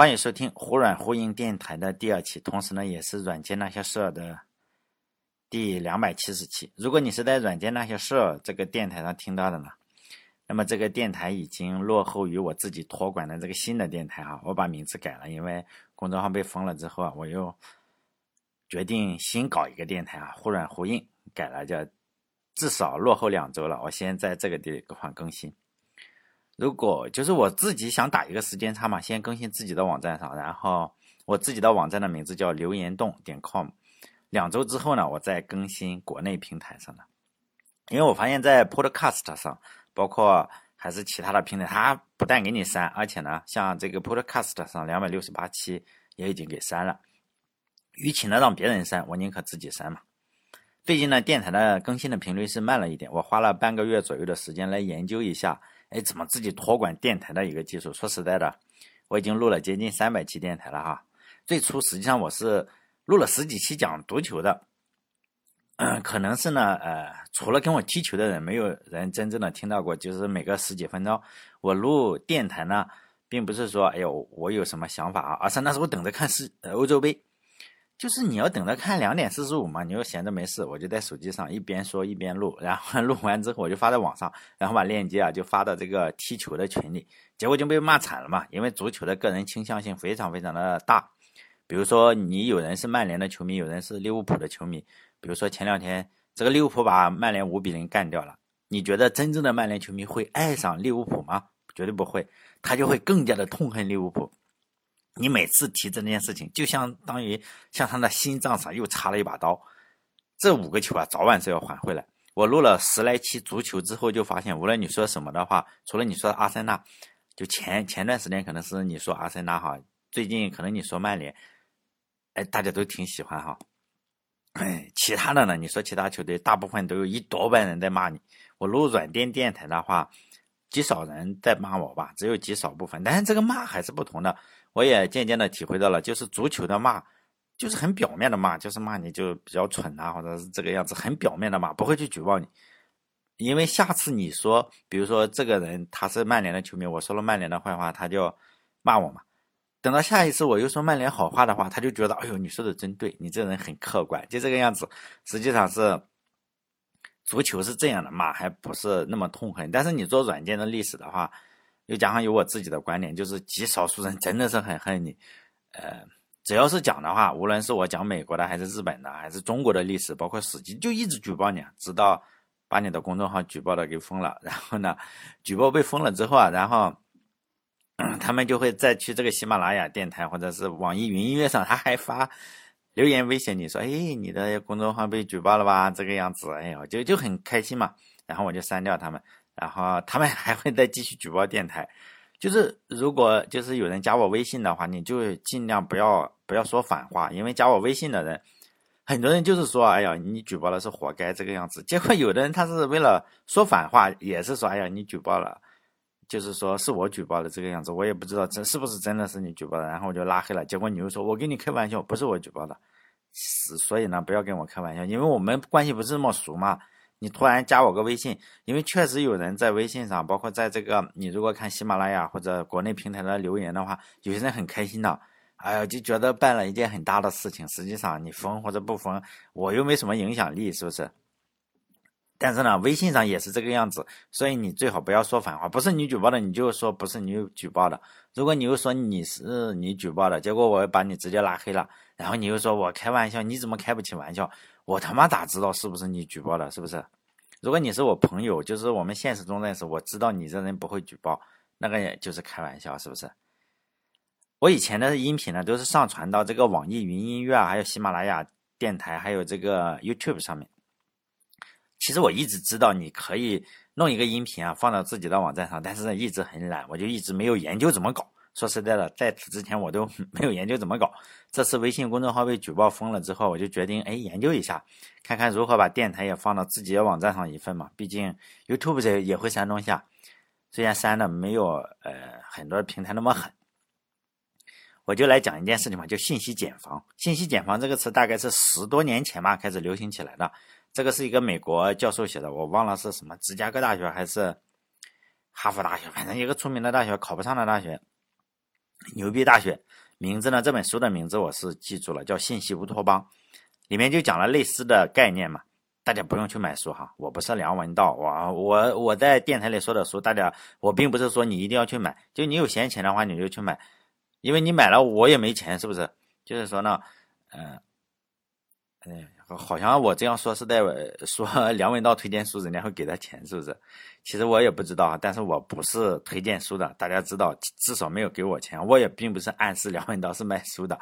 欢迎收听忽软忽硬电台的第二期，同时呢，也是软件那些事儿的第两百七十期。如果你是在软件那些事儿这个电台上听到的呢，那么这个电台已经落后于我自己托管的这个新的电台哈。我把名字改了，因为公众号被封了之后啊，我又决定新搞一个电台啊，忽软忽硬改了叫，至少落后两周了。我先在这个地方更新。如果就是我自己想打一个时间差嘛，先更新自己的网站上，然后我自己的网站的名字叫留言洞点 com，两周之后呢，我再更新国内平台上的。因为我发现，在 Podcast 上，包括还是其他的平台，它不但给你删，而且呢，像这个 Podcast 上两百六十八期也已经给删了。与其呢让别人删，我宁可自己删嘛。最近呢，电台的更新的频率是慢了一点，我花了半个月左右的时间来研究一下。哎，怎么自己托管电台的一个技术？说实在的，我已经录了接近三百期电台了哈。最初实际上我是录了十几期讲足球的，可能是呢，呃，除了跟我踢球的人，没有人真正的听到过。就是每个十几分钟，我录电台呢，并不是说，哎呦，我有什么想法啊，而是那时候等着看世欧洲杯。就是你要等着看两点四十五嘛，你又闲着没事，我就在手机上一边说一边录，然后 录完之后我就发在网上，然后把链接啊就发到这个踢球的群里，结果就被骂惨了嘛，因为足球的个人倾向性非常非常的大，比如说你有人是曼联的球迷，有人是利物浦的球迷，比如说前两天这个利物浦把曼联五比零干掉了，你觉得真正的曼联球迷会爱上利物浦吗？绝对不会，他就会更加的痛恨利物浦。你每次提这件事情，就相当于像他的心脏上又插了一把刀。这五个球啊，早晚是要还回来。我录了十来期足球之后，就发现，无论你说什么的话，除了你说阿森纳，就前前段时间可能是你说阿森纳哈，最近可能你说曼联，哎，大家都挺喜欢哈。其他的呢？你说其他球队，大部分都有一多半人在骂你。我录软电电台的话，极少人在骂我吧，只有极少部分，但是这个骂还是不同的。我也渐渐的体会到了，就是足球的骂，就是很表面的骂，就是骂你就比较蠢啊，或者是这个样子，很表面的骂，不会去举报你。因为下次你说，比如说这个人他是曼联的球迷，我说了曼联的坏话，他就骂我嘛。等到下一次我又说曼联好话的话，他就觉得，哎呦，你说的真对，你这人很客观，就这个样子。实际上是足球是这样的骂，还不是那么痛恨。但是你做软件的历史的话。又加上有我自己的观点，就是极少数人真的是很恨你，呃，只要是讲的话，无论是我讲美国的，还是日本的，还是中国的历史，包括史记，就一直举报你，直到把你的公众号举报的给封了。然后呢，举报被封了之后啊，然后 他们就会再去这个喜马拉雅电台或者是网易云音乐上，他还发留言威胁你说，哎，你的公众号被举报了吧？这个样子，哎呦，就就很开心嘛。然后我就删掉他们。然后他们 还会再继续举报电台，就是如果就是有人加我微信的话，你就尽量不要不要说反话，因为加我微信的人，很多人就是说，哎呀，你举报了是活该这个样子。结果有的人他是为了说反话，也是说，哎呀，你举报了，就是说是我举报的这个样子，我也不知道这是不是真的是你举报的，然后我就拉黑了。结果你又说我跟你开玩笑，不是我举报的，是所以呢，不要跟我开玩笑，因为我们关系不是那么熟嘛。你突然加我个微信，因为确实有人在微信上，包括在这个你如果看喜马拉雅或者国内平台的留言的话，有些人很开心的，哎呀就觉得办了一件很大的事情。实际上你封或者不封，我又没什么影响力，是不是？但是呢，微信上也是这个样子，所以你最好不要说反话，不是你举报的，你就说不是你举报的。如果你又说你是你举报的，结果我把你直接拉黑了，然后你又说我开玩笑，你怎么开不起玩笑？我他妈咋知道是不是你举报的？是不是？如果你是我朋友，就是我们现实中认识，我知道你这人不会举报，那个也就是开玩笑，是不是？我以前的音频呢，都是上传到这个网易云音乐啊，还有喜马拉雅电台，还有这个 YouTube 上面。其实我一直知道你可以弄一个音频啊，放到自己的网站上，但是呢一直很懒，我就一直没有研究怎么搞。说实在的，在此之前我都 没有研究怎么搞。这次微信公众号被举报封了之后，我就决定哎研究一下，看看如何把电台也放到自己的网站上一份嘛。毕竟 YouTube 这也会删东西啊，虽然删的没有呃很多平台那么狠。我就来讲一件事情嘛，就信息茧房。信息茧房这个词大概是十多年前吧开始流行起来的。这个是一个美国教授写的，我忘了是什么芝加哥大学还是哈佛大学，反正一个出名的大学，考不上的大学。牛逼大学名字呢？这本书的名字我是记住了，叫《信息乌托邦》，里面就讲了类似的概念嘛。大家不用去买书哈，我不是梁文道，我我我在电台里说的书，大家我并不是说你一定要去买，就你有闲钱的话你就去买，因为你买了我也没钱，是不是？就是说呢，嗯，哎，好像我这样说是在说 梁文道推荐书，人家会给他钱，是不是？其实我也不知道啊，但是我不是推荐书的，大家知道，至少没有给我钱，我也并不是暗示梁文道是卖书的，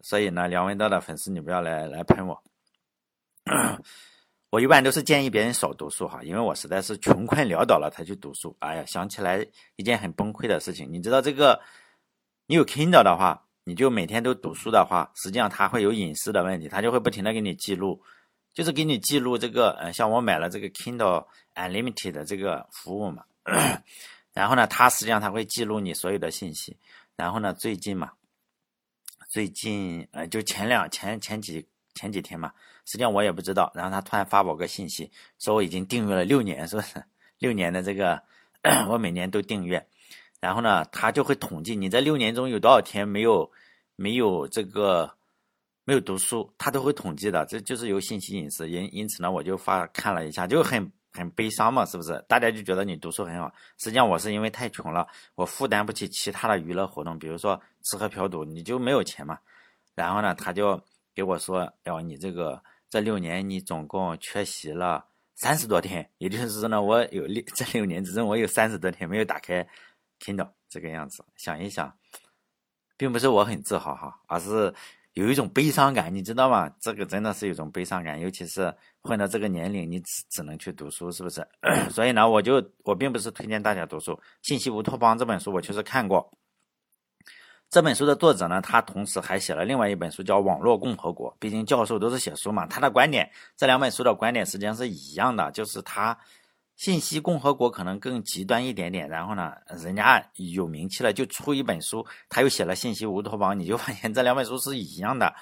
所以呢，梁文道的粉丝你不要来来喷我。我一般都是建议别人少读书哈，因为我实在是穷困潦倒了才去读书。哎呀，想起来一件很崩溃的事情，你知道这个，你有 Kindle 的话，你就每天都读书的话，实际上它会有隐私的问题，它就会不停的给你记录，就是给你记录这个，呃，像我买了这个 Kindle Unlimited 的这个服务嘛，然后呢，它实际上它会记录你所有的信息，然后呢，最近嘛，最近呃，就前两前前几前几天嘛。实际上我也不知道，然后他突然发我个信息，说我已经订阅了六年，是不是？六年的这个，我每年都订阅，然后呢，他就会统计你在六年中有多少天没有没有这个没有读书，他都会统计的，这就是有信息隐私。因因此呢，我就发看了一下，就很很悲伤嘛，是不是？大家就觉得你读书很好，实际上我是因为太穷了，我负担不起其他的娱乐活动，比如说吃喝嫖赌，你就没有钱嘛。然后呢，他就给我说，哟，你这个。这六年你总共缺席了三十多天，也就是说呢，我有六 这六年之中，我有三十多天没有打开 Kindle 这个样子。想一想，并不是我很自豪哈，而是有一种悲伤感，你知道吗？这个真的是一种悲伤感，尤其是混到这个年龄，你只只能去读书，是不是？所以呢，我就我并不是推荐大家读书，《信息乌托邦》这本书我确实看过。这本书的作者呢，他同时还写了另外一本书，叫《网络共和国》。毕竟教授都是写书嘛，他的观点，这两本书的观点实际上是一样的，就是他信息共和国可能更极端一点点。然后呢，人家有名气了，就出一本书，他又写了信息乌托邦，你就发现这两本书是一样的，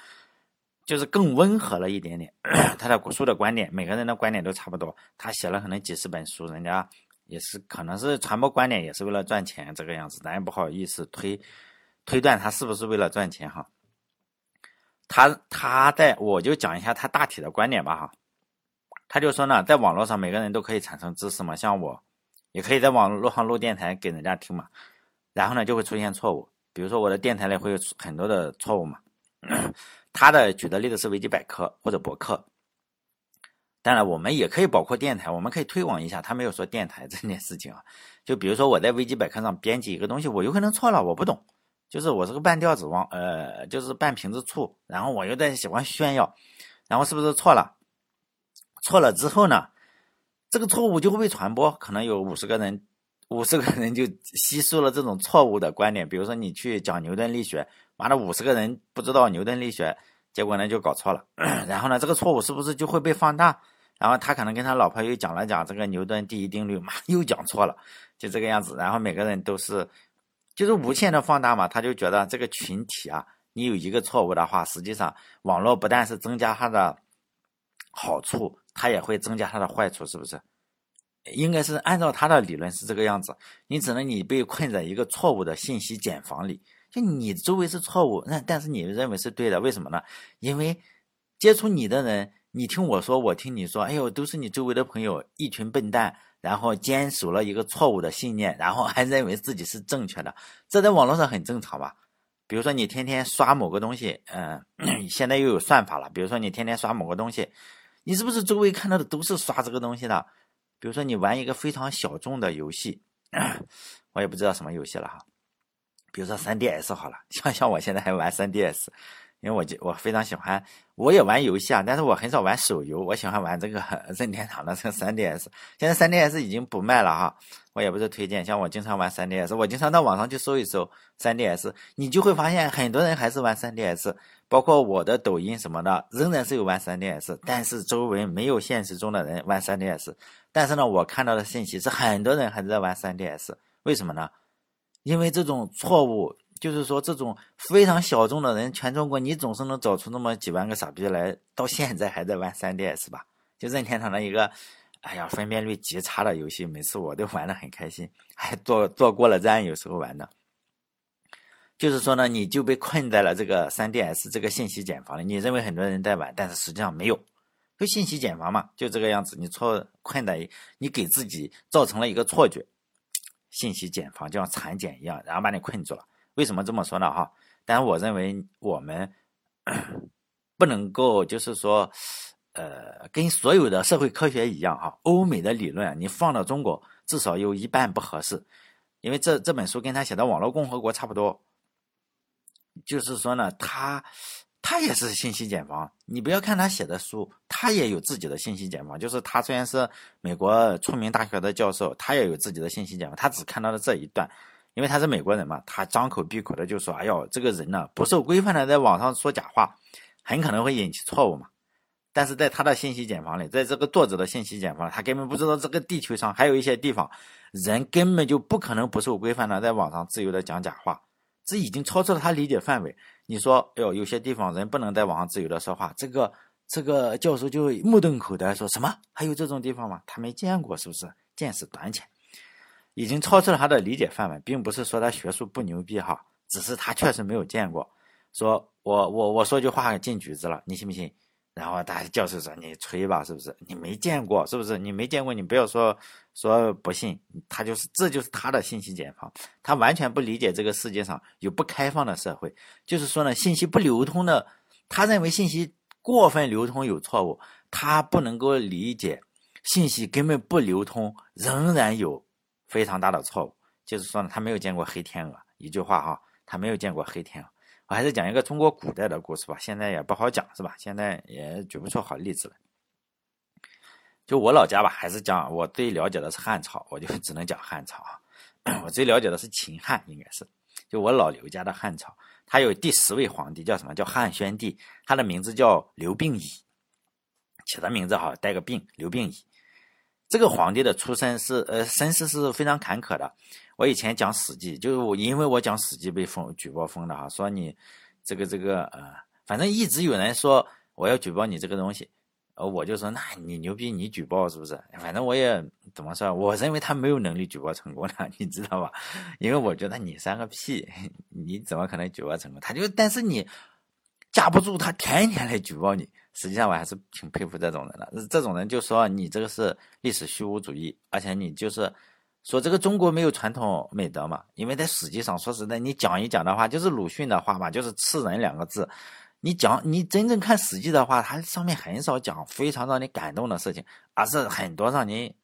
就是更温和了一点点。他的书的观点，每个人的观点都差不多。他写了可能几十本书，人家也是可能是传播观点，也是为了赚钱这个样子，咱也不好意思推。推断他是不是为了赚钱哈？他他在我就讲一下他大体的观点吧哈。他就说呢，在网络上每个人都可以产生知识嘛，像我也可以在网络上录电台给人家听嘛。然后呢就会出现错误，比如说我的电台里会有很多的错误嘛。他的举的例子是维基百科或者博客。当然我们也可以包括电台，我们可以推广一下。他没有说电台这件事情啊。就比如说我在维基百科上编辑一个东西，我有可能错了，我不懂。就是我是个半吊子，王呃，就是半瓶子醋，然后我又在喜欢炫耀，然后是不是错了？错了之后呢，这个错误就会被传播，可能有五十个人，五十个人就吸收了这种错误的观点。比如说你去讲牛顿力学，完了五十个人不知道牛顿力学，结果呢就搞错了，然后呢这个错误是不是就会被放大？然后他可能跟他老婆又讲了讲这个牛顿第一定律，妈又讲错了，就这个样子。然后每个人都是。就是无限的放大嘛，他就觉得这个群体啊，你有一个错误的话，实际上网络不但是增加它的好处，它也会增加它的坏处，是不是？应该是按照他的理论是这个样子。你只能你被困在一个错误的信息茧房里，就你周围是错误，那但是你认为是对的，为什么呢？因为接触你的人，你听我说，我听你说，哎呦，都是你周围的朋友，一群笨蛋。然后坚守了一个错误的信念，然后还认为自己是正确的，这在网络上很正常吧？比如说你天天刷某个东西，嗯，现在又有算法了。比如说你天天刷某个东西，你是不是周围看到的都是刷这个东西的？比如说你玩一个非常小众的游戏，我也不知道什么游戏了哈。比如说 3DS 好了，像像我现在还玩 3DS。因为我就我非常喜欢，我也玩游戏啊，但是我很少玩手游，我喜欢玩这个 任天堂的这个 3DS。现在 3DS 已经不卖了哈，我也不是推荐，像我经常玩 3DS，我经常到网上去搜一搜 3DS，你就会发现很多人还是玩 3DS，包括我的抖音什么的，仍然是有玩 3DS，但是周围没有现实中的人玩 3DS。但是呢，我看到的信息是很多人还在玩 3DS，为什么呢？因为这种错误。就是说，这种非常小众的人，全中国你总是能找出那么几万个傻逼来，到现在还在玩 3DS 吧？就任天堂的一个，哎呀，分辨率极差的游戏，每次我都玩的很开心，还坐坐过了站，有时候玩的。就是说呢，你就被困在了这个三 DS 这个信息茧房里。你认为很多人在玩，但是实际上没有，就信息茧房嘛，就这个样子。你错困在，你给自己造成了一个错觉，信息茧房就像蚕茧一样，然后把你困住了。为什么这么说呢？哈，但是我认为我们不能够就是说，呃，跟所有的社会科学一样哈，欧美的理论你放到中国至少有一半不合适，因为这这本书跟他写的《网络共和国》差不多。就是说呢，他他也是信息茧房。你不要看他写的书，他也有自己的信息茧房。就是他虽然是美国出名大学的教授，他也有自己的信息茧房。他只看到了这一段，因为他是美国人嘛，他张口闭口的就说：“哎呦，这个人呢不受规范的在网上说假话，很可能会引起错误嘛。”但是在他的信息茧房里，在这个作者的信息茧房，他根本不知道这个地球上还有一些地方，人根本就不可能不受规范的在网上自由的讲假话。这已经超出了他理解范围。你说，哎呦，有些地方人不能在网上自由的说话，这个这个教授就目瞪口呆，说什么还有这种地方吗？他没见过，是不是见识短浅？已经超出了他的理解范围，并不是说他学术不牛逼哈，只是他确实没有见过。说我我我说句话进局子了，你信不信？然后大教授说：“你吹吧，是不是？你没见过，是不是？你没见过，你不要说说不信。他就是，这就是他的信息茧房。他完全不理解这个世界上有不开放的社会。就是说呢，信息不流通的，他认为信息过分流通有错误。他不能够理解信息根本不流通仍然有非常大的错误。就是说呢，他没有见过黑天鹅。一句话哈，他没有见过黑天鹅。”我还是讲一个中国古代的故事吧，现在也不好讲，是吧？现在也举不出好例子来。就我老家吧，还是讲我最了解的是汉朝，我就只能讲汉朝啊。我最了解的是秦汉，应该是。就我老刘家的汉朝，他有第十位皇帝，叫什么？叫汉宣帝，他的名字叫刘病已，起的名字好，带个病，刘病已。这个皇帝的出身是，呃，身世是非常坎坷的。我以前讲《史记》，就是我因为我讲《史记》被封举报封的哈，说你这个这个呃，反正一直有人说我要举报你这个东西，呃，我就说那你牛逼，你举报是不是？反正我也怎么说，我认为他没有能力举报成功的，你知道吧？因为我觉得你三个屁，你怎么可能举报成功？他就但是你架不住他天天来举报你，实际上我还是挺佩服这种人的。这种人就说你这个是历史虚无主义，而且你就是。说这个中国没有传统美德嘛？因为在史记上，说实在，你讲一讲的话，就是鲁迅的话嘛，就是“吃人”两个字。你讲，你真正看史记的话，它上面很少讲非常让你感动的事情，而是很多让你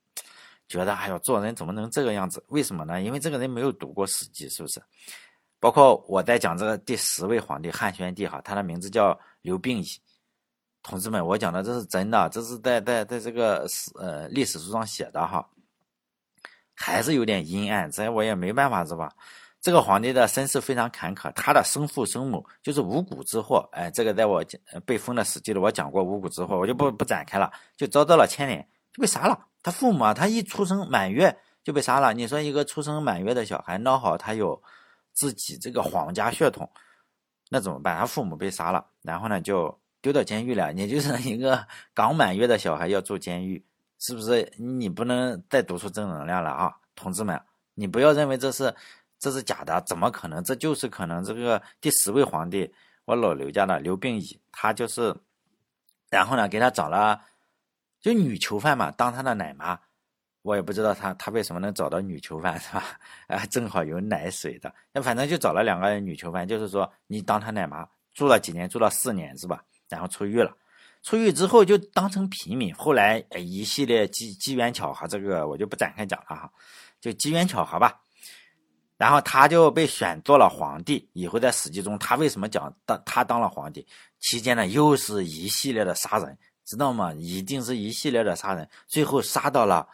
觉得，哎呦，做人怎么能这个样子？为什么呢？因为这个人没有读过史记，是不是？包括我在讲这个第十位皇帝汉宣帝哈，他的名字叫刘病已。同志们，我讲的这是真的，这是在在在这个史呃历史书上写的哈。还是有点阴暗，这我也没办法，是吧？这个皇帝的身世非常坎坷，他的生父生母就是五谷之祸。哎，这个在我被封的史记里我讲过五谷之祸，我就不不展开了，就遭到了牵连，就被杀了。他父母啊，他一出生满月就被杀了。你说一个出生满月的小孩，孬好他有自己这个皇家血统，那怎么办？他父母被杀了，然后呢就丢到监狱了。你就是一个刚满月的小孩要住监狱。是不是你不能再读出正能量了啊，同志们？你不要认为这是这是假的，怎么可能？这就是可能。这个第十位皇帝，我老刘家的刘病已，他就是，然后呢，给他找了就女囚犯嘛，当他的奶妈。我也不知道他他为什么能找到女囚犯是吧？啊，正好有奶水的，那反正就找了两个女囚犯，就是说你当他奶妈，住了几年，住了四年是吧？然后出狱了。出狱之后就当成平民，后来一系列机机缘巧合，这个我就不展开讲了哈，就机缘巧合吧。然后他就被选做了皇帝，以后在史记中他为什么讲当他当了皇帝期间呢？又是一系列的杀人，知道吗？一定是一系列的杀人，最后杀到了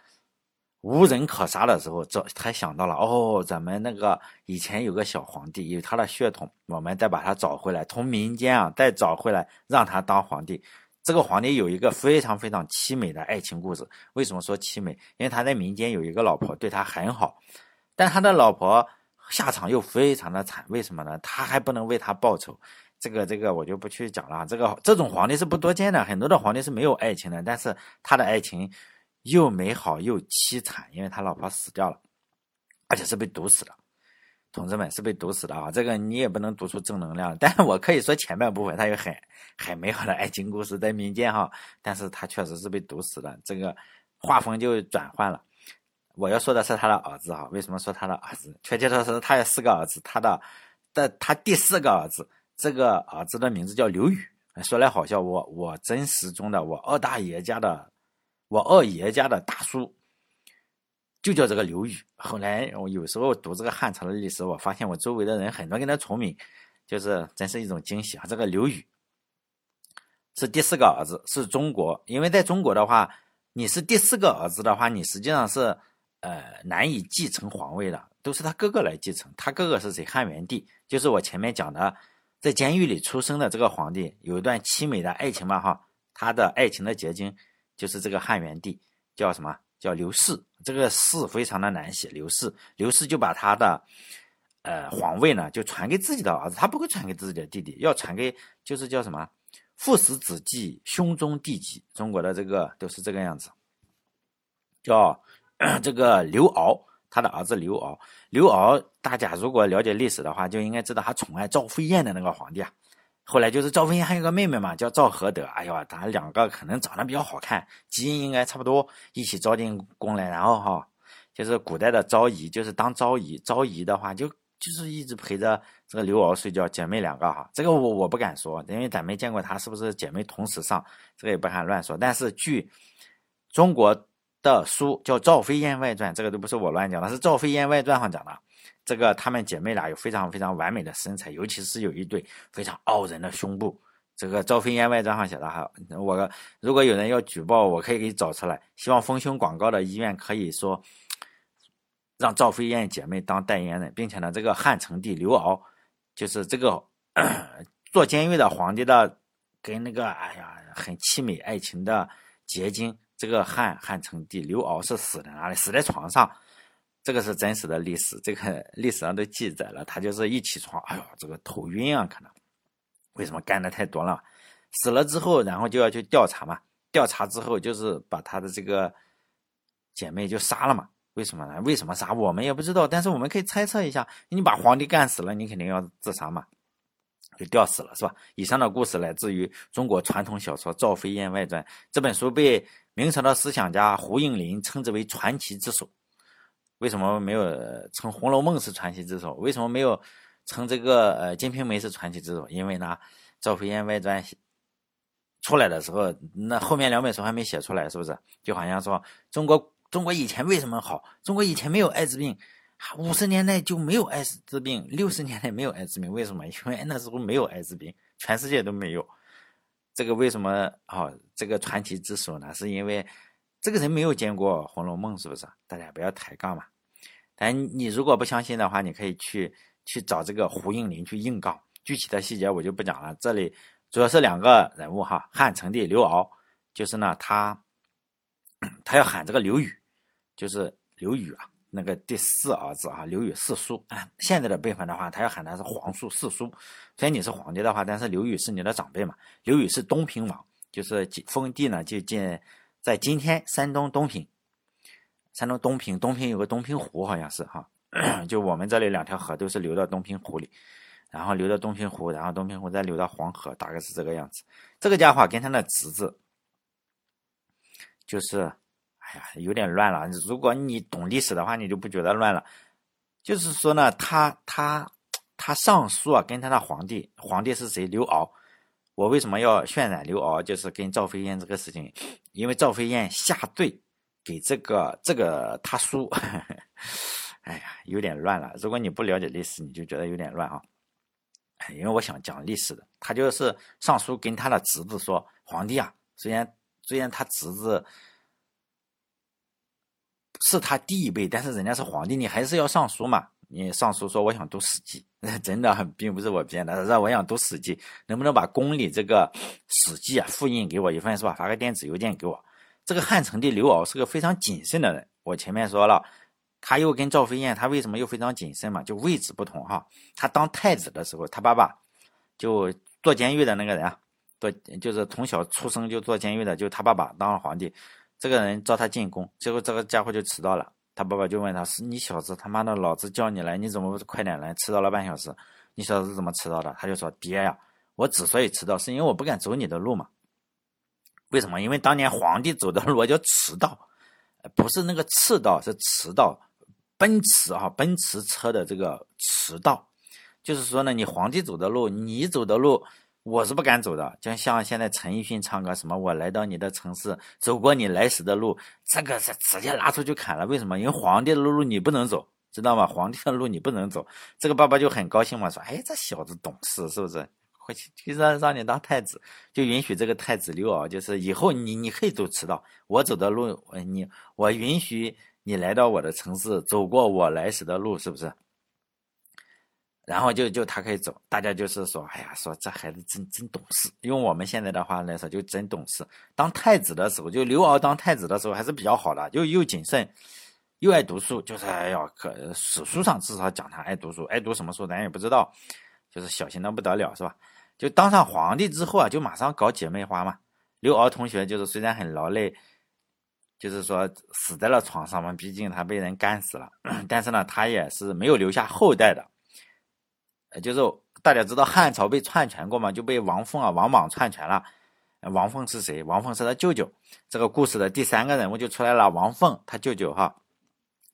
无人可杀的时候，这才想到了哦，咱们那个以前有个小皇帝，有他的血统，我们再把他找回来，从民间啊再找回来，让他当皇帝。这个皇帝有一个非常非常凄美的爱情故事。为什么说凄美？因为他在民间有一个老婆，对他很好，但他的老婆下场又非常的惨。为什么呢？他还不能为他报仇。这个这个我就不去讲了。这个这种皇帝是不多见的，很多的皇帝是没有爱情的，但是他的爱情又美好又凄惨，因为他老婆死掉了，而且是被毒死的。同志们是被毒死的啊！这个你也不能读出正能量，但是我可以说前半部分它有很很美好的爱情故事在民间哈，但是他确实是被毒死的，这个画风就转换了。我要说的是他的儿子哈，为什么说他的儿子？确切说是他有四个儿子，他的的他第四个儿子，这个儿子的名字叫刘宇。说来好笑，我我真实中的我二大爷家的，我二爷家的大叔。就叫这个刘宇。后来我有时候读这个汉朝的历史，我发现我周围的人很多跟他重名，就是真是一种惊喜啊！这个刘宇是第四个儿子，是中国。因为在中国的话，你是第四个儿子的话，你实际上是呃难以继承皇位的，都是他哥哥来继承。他哥哥是谁？汉元帝，就是我前面讲的，在监狱里出生的这个皇帝，有一段凄美的爱情嘛哈。他的爱情的结晶就是这个汉元帝，叫什么？叫刘氏，这个氏非常的难写。刘氏，刘氏就把他的，呃，皇位呢，就传给自己的儿子，他不会传给自己的弟弟，要传给就是叫什么父死子继，兄终弟及。中国的这个都是这个样子，叫 这个刘骜，他的儿子刘骜。刘骜，大家如果了解历史的话，就应该知道他宠爱赵飞燕的那个皇帝啊。后来就是赵飞燕还有个妹妹嘛，叫赵合德。哎呀，咱两个可能长得比较好看，基因应该差不多，一起招进宫来。然后哈，就是古代的昭仪，就是当昭仪。昭仪的话，就就是一直陪着这个刘骜睡觉，姐妹两个哈。这个我我不敢说，因为咱没见过她是不是姐妹同时上，这个也不敢乱说。但是据中国的书叫《赵飞燕外传》，这个都不是我乱讲的，是《赵飞燕外传》上讲的。这个她们姐妹俩有非常非常完美的身材，尤其是有一对非常傲人的胸部。这个《赵飞燕外传》上写的哈，我如果有人要举报，我可以给你找出来。希望丰胸广告的医院可以说让赵飞燕姐妹当代言人，并且呢，这个汉成帝刘骜就是这个 坐监狱的皇帝的跟那个哎呀很凄美爱情的结晶。这个汉汉成帝刘骜是死在哪里？死在床上。这个是真实的历史，这个 历史上都记载了。他就是一起床，哎呦，这个头晕啊，可能为什么干的太多了？死了之后，然后就要去调查嘛。调查之后，就是把他的这个姐妹就杀了嘛。为什么呢？为什么杀？我们也不知道，但是我们可以猜测一下。你把皇帝干死了，你肯定要自杀嘛，就吊死了，是吧？以上的故事来自于中国传统小说《赵飞燕外传》这本书，被明朝的思想家胡应麟称之为传奇之首。为什么没有称《红楼梦》是传奇之首？为什么没有称这个呃《金瓶梅》是传奇之首？因为呢，《赵飞燕外传》出来的时候，那后面两本书还没写出来，是不是？就好像说中国中国以前为什么好？中国以前没有艾滋病，五十年代就没有艾滋病，六十年代没有艾滋病，为什么？因为那时候没有艾滋病，全世界都没有。这个为什么啊？这个传奇之首呢？是因为。这个人没有见过《红楼梦》，是不是？大家不要抬杠嘛。但你如果不相信的话，你可以去去找这个胡应麟去硬杠。具体的细节我就不讲了。这里主要是两个人物哈，汉成帝刘骜，就是呢他他要喊这个刘宇，就是刘宇啊，那个第四儿子啊，刘宇四叔。现在的辈分的话，他要喊他是皇叔四叔。虽然你是皇帝的话，但是刘宇是你的长辈嘛。刘宇是东平王，就是封地呢就建。在今天，山东东平，山东东平，东平有个东平湖，好像是哈，就我们这里两条河都是流到东平湖里，然后流到东平湖，然后东平湖再流到黄河，大概是这个样子。这个家伙跟他的侄子，就是，哎呀，有点乱了。如果你懂历史的话，你就不觉得乱了。就是说呢，他他他上书啊，跟他的皇帝，皇帝是谁？刘骜。我为什么要渲染刘骜？就是跟赵飞燕这个事情，因为赵飞燕下坠给这个这个他叔，哎呀，有点乱了。如果你不了解历史，你就觉得有点乱啊。因为我想讲历史的，他就是上书跟他的侄子说：“皇帝啊，虽然虽然他侄子是他弟一辈，但是人家是皇帝，你还是要上书嘛。”你上书说我想读《史记》，真的并不是我编的，是我想读《史记》，能不能把宫里这个《史记》啊复印给我一份，是吧？发个电子邮件给我。这个汉成帝刘骜是个非常谨慎的人，我前面说了，他又跟赵飞燕，他为什么又非常谨慎嘛？就位置不同哈。他当太子的时候，他爸爸就坐监狱的那个人啊，坐就是从小出生就坐监狱的，就他爸爸当了皇帝，这个人召他进宫，结果这个家伙就迟到了。他爸爸就问他：“是你小子他妈的，老子叫你来，你怎么不快点来？迟到了半小时，你小子怎么迟到的？”他就说：“爹呀，我之所以迟到，是因为我不敢走你的路嘛。为什么？因为当年皇帝走的路叫迟到，不是那个赤道，是迟到。奔驰啊，奔驰车的这个迟到，就是说呢，你皇帝走的路，你走的路。”我是不敢走的，就像现在陈奕迅唱歌什么，我来到你的城市，走过你来时的路，这个是直接拉出去砍了。为什么？因为皇帝的路你不能走，知道吗？皇帝的路你不能走。这个爸爸就很高兴嘛，说：“哎，这小子懂事，是不是？回去就让让你当太子，就允许这个太子溜啊，就是以后你你可以走迟到，我走的路，你我允许你来到我的城市，走过我来时的路，是不是？”然后就就他可以走，大家就是说，哎呀，说这孩子真真懂事。用我们现在的话来说，就真懂事。当太子的时候，就刘骜当太子的时候还是比较好的，就又谨慎，又爱读书。就是哎呀，可史书上至少讲他爱读书，爱读什么书咱也不知道，就是小心的不得了，是吧？就当上皇帝之后啊，就马上搞姐妹花嘛。刘骜同学就是虽然很劳累，就是说死在了床上嘛，毕竟他被人干死了，但是呢，他也是没有留下后代的。就是大家知道汉朝被篡权过吗？就被王凤啊、王莽篡权了。王凤是谁？王凤是他舅舅。这个故事的第三个人物就出来了，王凤他舅舅哈，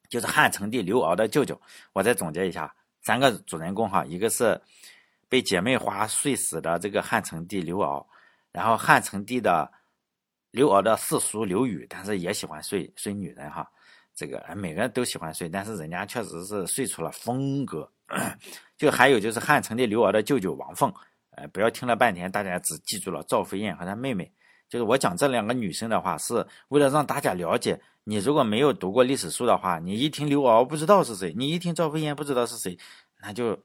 就是汉成帝刘骜的舅舅。我再总结一下，三个主人公哈，一个是被姐妹花睡死的这个汉成帝刘骜，然后汉成帝的刘骜的四叔刘宇，但是也喜欢睡睡女人哈。这个每个人都喜欢睡，但是人家确实是睡出了风格。就还有就是汉成帝刘娥的舅舅王凤，呃，不要听了半天，大家只记住了赵飞燕和她妹妹。就是我讲这两个女生的话，是为了让大家了解。你如果没有读过历史书的话，你一听刘娥不知道是谁，你一听赵飞燕不知道是谁，那就，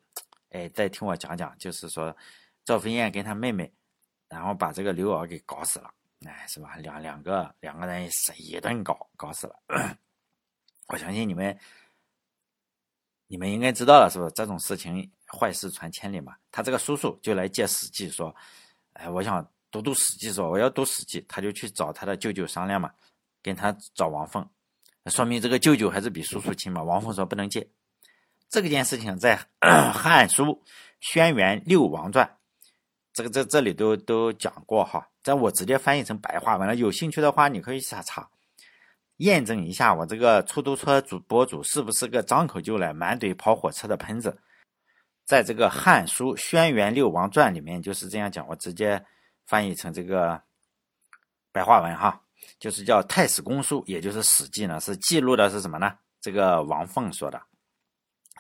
哎，再听我讲讲，就是说赵飞燕跟她妹妹，然后把这个刘娥给搞死了，哎，是吧？两两个两个人是一顿搞，搞死了。我相信你们。你们应该知道了，是不是这种事情坏事传千里嘛？他这个叔叔就来借《史记》说：“哎，我想读读《史记》，说我要读《史记》。”他就去找他的舅舅商量嘛，跟他找王凤，说明这个舅舅还是比叔叔亲嘛。王凤说不能借。这个件事情在 《汉书·轩辕六王传》这个这这里都都讲过哈。这我直接翻译成白话文了，有兴趣的话你可以查查。验证一下我这个出租车主博主是不是个张口就来、满嘴跑火车的喷子？在这个《汉书·轩辕六王传》里面就是这样讲，我直接翻译成这个白话文哈，就是叫《太史公书》，也就是《史记》呢，是记录的是什么呢？这个王凤说的，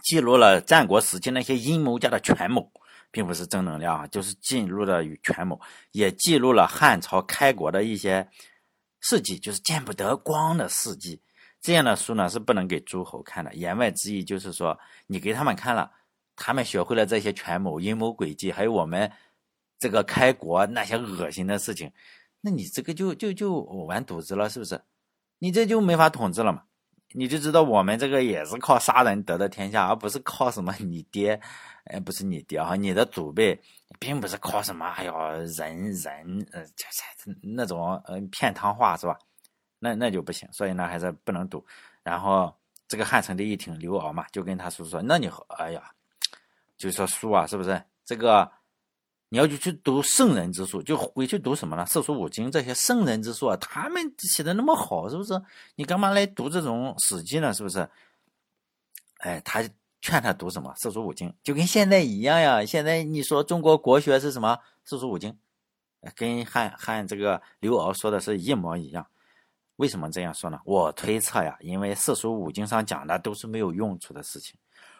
记录了战国时期那些阴谋家的权谋，并不是正能量啊，就是记录的权谋，也记录了汉朝开国的一些。事迹就是见不得光的事迹，这样的书呢是不能给诸侯看的。言外之意就是说，你给他们看了，他们学会了这些权谋、阴谋诡计，还有我们这个开国那些恶心的事情，那你这个就就就完犊子了，是不是？你这就没法统治了嘛？你就知道我们这个也是靠杀人得的天下，而不是靠什么你爹，哎，不是你爹啊，你的祖辈。并不是靠什么，哎呦，人人呃，这这那种呃骗汤话是吧？那那就不行，所以呢还是不能读。然后这个汉成帝一听刘骜嘛，就跟他叔说：“那你哎呀，就说书啊，是不是？这个你要就去读圣人之书，就回去读什么呢？四书五经这些圣人之书啊，他们写的那么好，是不是？你干嘛来读这种史记呢？是不是？哎，他。”劝他读什么四书五经，就跟现在一样呀。现在你说中国国学是什么四书五经，跟汉汉这个刘骜说的是一模一样。为什么这样说呢？我推测呀，因为四书五经上讲的都是没有用处的事情，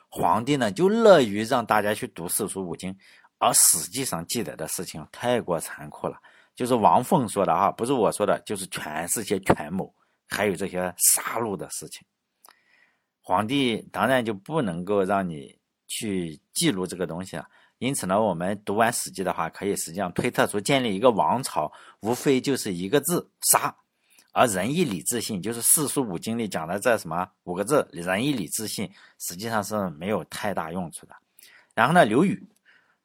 皇帝呢就乐于让大家去读四书五经，而史记上记载的事情太过残酷了。就是王凤说的啊，不是我说的，就是全是些权谋，还有这些杀戮的事情。皇帝当然就不能够让你去记录这个东西了，因此呢，我们读完《史记》的话，可以实际上推测出建立一个王朝，无非就是一个字杀，而仁义礼智信，就是四书五经里讲的这什么五个字仁义礼智信，实际上是没有太大用处的。然后呢，刘宇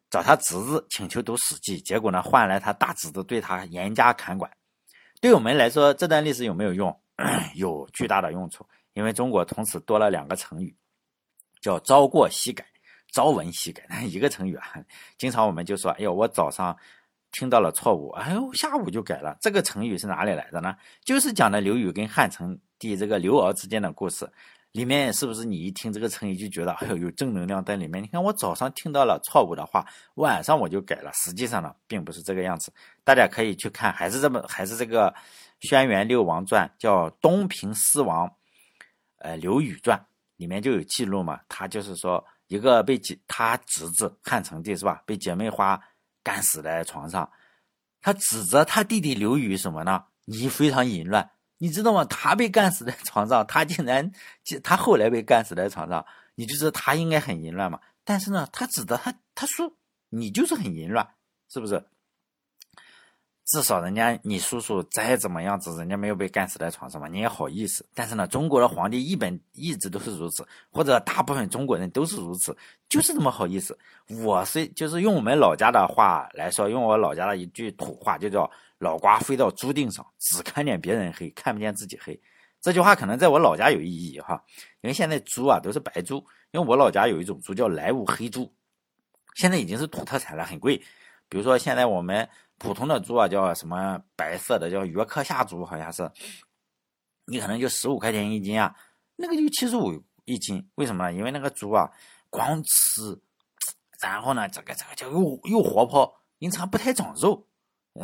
找他侄子请求读《史记》，结果呢，换来他大侄子对他严加看管。对我们来说，这段历史有没有用？有巨大的用处。因为中国从此多了两个成语，叫“朝过夕改”，“朝闻夕改”一个成语啊。经常我们就说：“哎呦，我早上听到了错误，哎呦，下午就改了。”这个成语是哪里来的呢？就是讲的刘宇跟汉成帝这个刘骜之间的故事。里面是不是你一听这个成语就觉得哎呦有正能量在里面？你看我早上听到了错误的话，晚上我就改了。实际上呢，并不是这个样子。大家可以去看，还是这么还是这个《轩辕六王传》，叫《东平狮王》，呃，刘宇传里面就有记录嘛。他就是说，一个被姐他侄子汉成帝是吧，被姐妹花干死在床上，他指责他弟弟刘宇什么呢？你非常淫乱。你知道吗？他被干死在床上，他竟然，他后来被干死在床上，你就知道他应该很淫乱嘛。但是呢，他指责他，他说你就是很淫乱，是不是？至少人家你叔叔再怎么样子，人家没有被干死在床上嘛，你也好意思。但是呢，中国的皇帝一本一直都是如此，或者大部分中国人都是如此，就是这么好意思。我是就是用我们老家的话来说，用我老家的一句土话，就叫“老瓜飞到猪腚上，只看见别人黑，看不见自己黑”。这句话可能在我老家有意义哈，因为现在猪啊都是白猪，因为我老家有一种猪叫莱芜黑猪，现在已经是土特产了，很贵。比如说现在我们。普通的猪啊，叫什么白色的，叫约克夏猪，好像是，你可能就十五块钱一斤啊，那个就七十五一斤，为什么呢？因为那个猪啊，光吃，然后呢，这个这个就又又活泼，因此它不太长肉，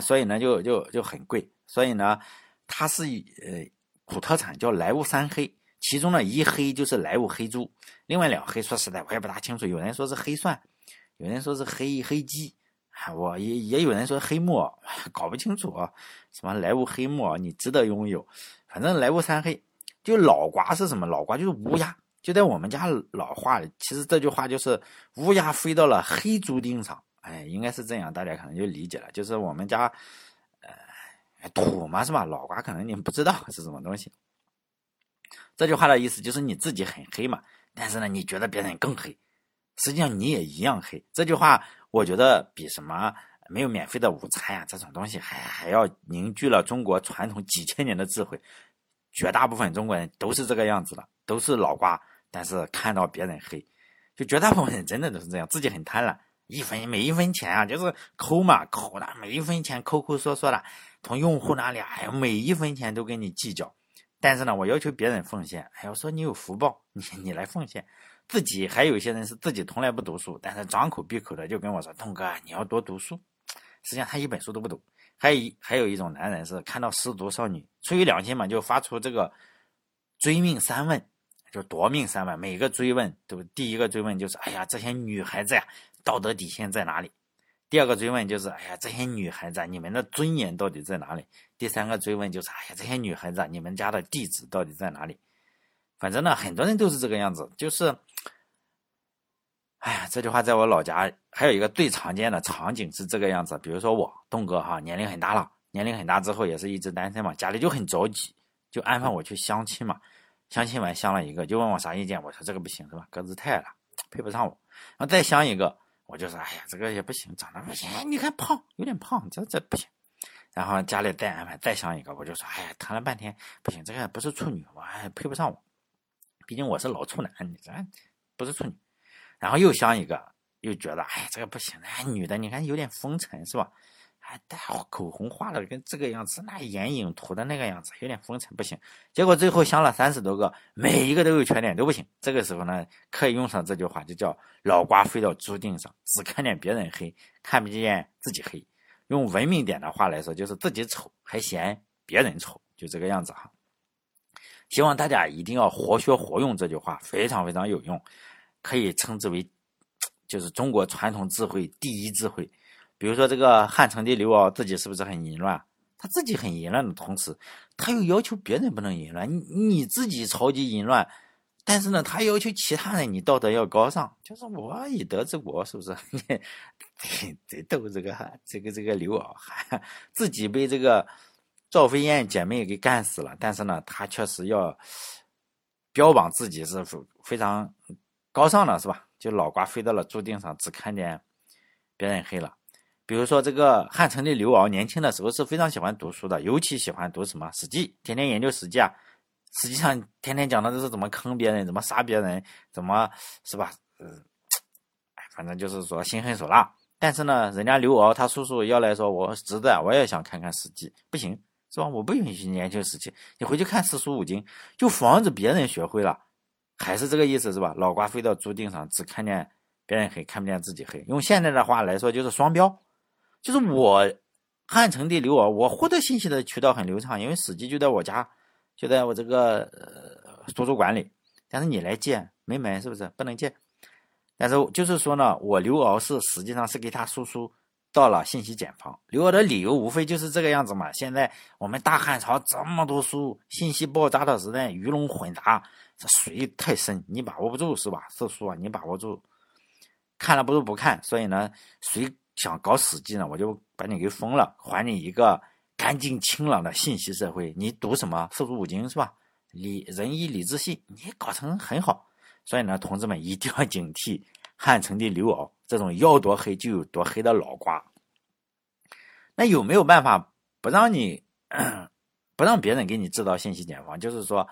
所以呢就就就很贵。所以呢，它是呃土特产，叫莱芜三黑，其中呢一黑就是莱芜黑猪，另外两黑说实在我也不大清楚，有人说是黑蒜，有人说是黑黑鸡。我也也有人说黑幕，搞不清楚啊，什么莱芜黑幕，你值得拥有。反正莱芜三黑，就老瓜是什么？老瓜就是乌鸦，就在我们家老话里，其实这句话就是乌鸦飞到了黑猪腚上。哎，应该是这样，大家可能就理解了。就是我们家，呃，土嘛是吧？老瓜可能你不知道是什么东西。这句话的意思就是你自己很黑嘛，但是呢，你觉得别人更黑，实际上你也一样黑。这句话。我觉得比什么没有免费的午餐呀这种东西还还要凝聚了中国传统几千年的智慧。绝大部分中国人都是这个样子的，都是脑瓜，但是看到别人黑，就绝大部分人真的都是这样，自己很贪婪，一分每一分钱啊就是抠嘛抠的，每一分钱抠抠缩缩的，从用户那里哎呀每一分钱都跟你计较。但是呢，我要求别人奉献，哎，我说你有福报，你你来奉献。自己还有一些人是自己从来不读书，但是张口闭口的就跟我说：“东哥，你要多读书。”实际上他一本书都不读。还有一还有一种男人是看到失足少女，出于良心嘛，就发出这个追命三问，就夺命三问。每个追问都第一个追问就是：“哎呀，这些女孩子呀，道德底线在哪里？”第二个追问就是：“哎呀，这些女孩子，你们的尊严到底在哪里？”第三个追问就是：“哎呀，这些女孩子，你们家的地址到底在哪里？”反正呢，很多人都是这个样子，就是，哎呀，这句话在我老家还有一个最常见的场景是这个样子。比如说我东哥哈，年龄很大了，年龄很大之后也是一直单身嘛，家里就很着急，就安排我去相亲嘛。相亲完相了一个，就问我啥意见，我说这个不行是吧？个子太矮了，配不上我。然后再相一个，我就说哎呀，这个也不行，长得不行，你看胖，有点胖，这这不行。然后家里再安排再相一个，我就说哎呀，谈了半天不行，这个不是处女，我还配不上我。毕竟我是老处男，你这不是处女，然后又相一个，又觉得哎这个不行，哎女的你看有点风尘是吧？还带口红画的跟这个样子，那眼影涂的那个样子有点风尘不行。结果最后相了三十多个，每一个都有缺点都不行。这个时候呢，可以用上这句话，就叫老瓜飞到猪腚上，只看见别人黑，看不见自己黑。用文明点的话来说，就是自己丑还嫌别人丑，就这个样子哈。希望大家一定要活学活用这句话，非常非常有用，可以称之为就是中国传统智慧第一智慧。比如说这个汉成帝刘骜自己是不是很淫乱？他自己很淫乱的同时，他又要求别人不能淫乱。你你自己超级淫乱，但是呢，他要求其他人你道德要高尚。就是我以德治国，是不是？得逗这个这个这个刘骜，自己被这个。赵飞燕姐妹给干死了，但是呢，他确实要标榜自己是非常高尚了，是吧？就脑瓜飞到了注定上，只看见别人黑了。比如说这个汉成帝刘骜，年轻的时候是非常喜欢读书的，尤其喜欢读什么《史记》，天天研究《史记》啊。实际上天天讲的都是怎么坑别人，怎么杀别人，怎么是吧？嗯，哎，反正就是说心狠手辣。但是呢，人家刘骜他叔叔要来说，我侄子，我也想看看《史记》，不行，是吧？我不允许你研究《史记》，你回去看四书五经，就防止别人学会了，还是这个意思，是吧？脑瓜飞到猪腚上，只看见别人黑，看不见自己黑。用现在的话来说，就是双标，就是我汉成帝刘骜，我获得信息的渠道很流畅，因为《史记》就在我家。就在我这个呃图书馆里，但是你来借没门，是不是不能借？但是就是说呢，我刘敖是实际上是给他叔叔到了信息茧房。刘敖的理由无非就是这个样子嘛。现在我们大汉朝这么多书，信息爆炸的时代，鱼龙混杂，这水太深，你把握不住是吧？这书啊，你把握住，看了不如不看。所以呢，谁想搞史记呢，我就把你给封了，还你一个。干净清朗的信息社会，你读什么四书五经是吧？礼仁义礼智信，你搞成很好。所以呢，同志们一定要警惕汉成帝刘骜这种要多黑就有多黑的老瓜。那有没有办法不让你不让别人给你制造信息茧房？就是说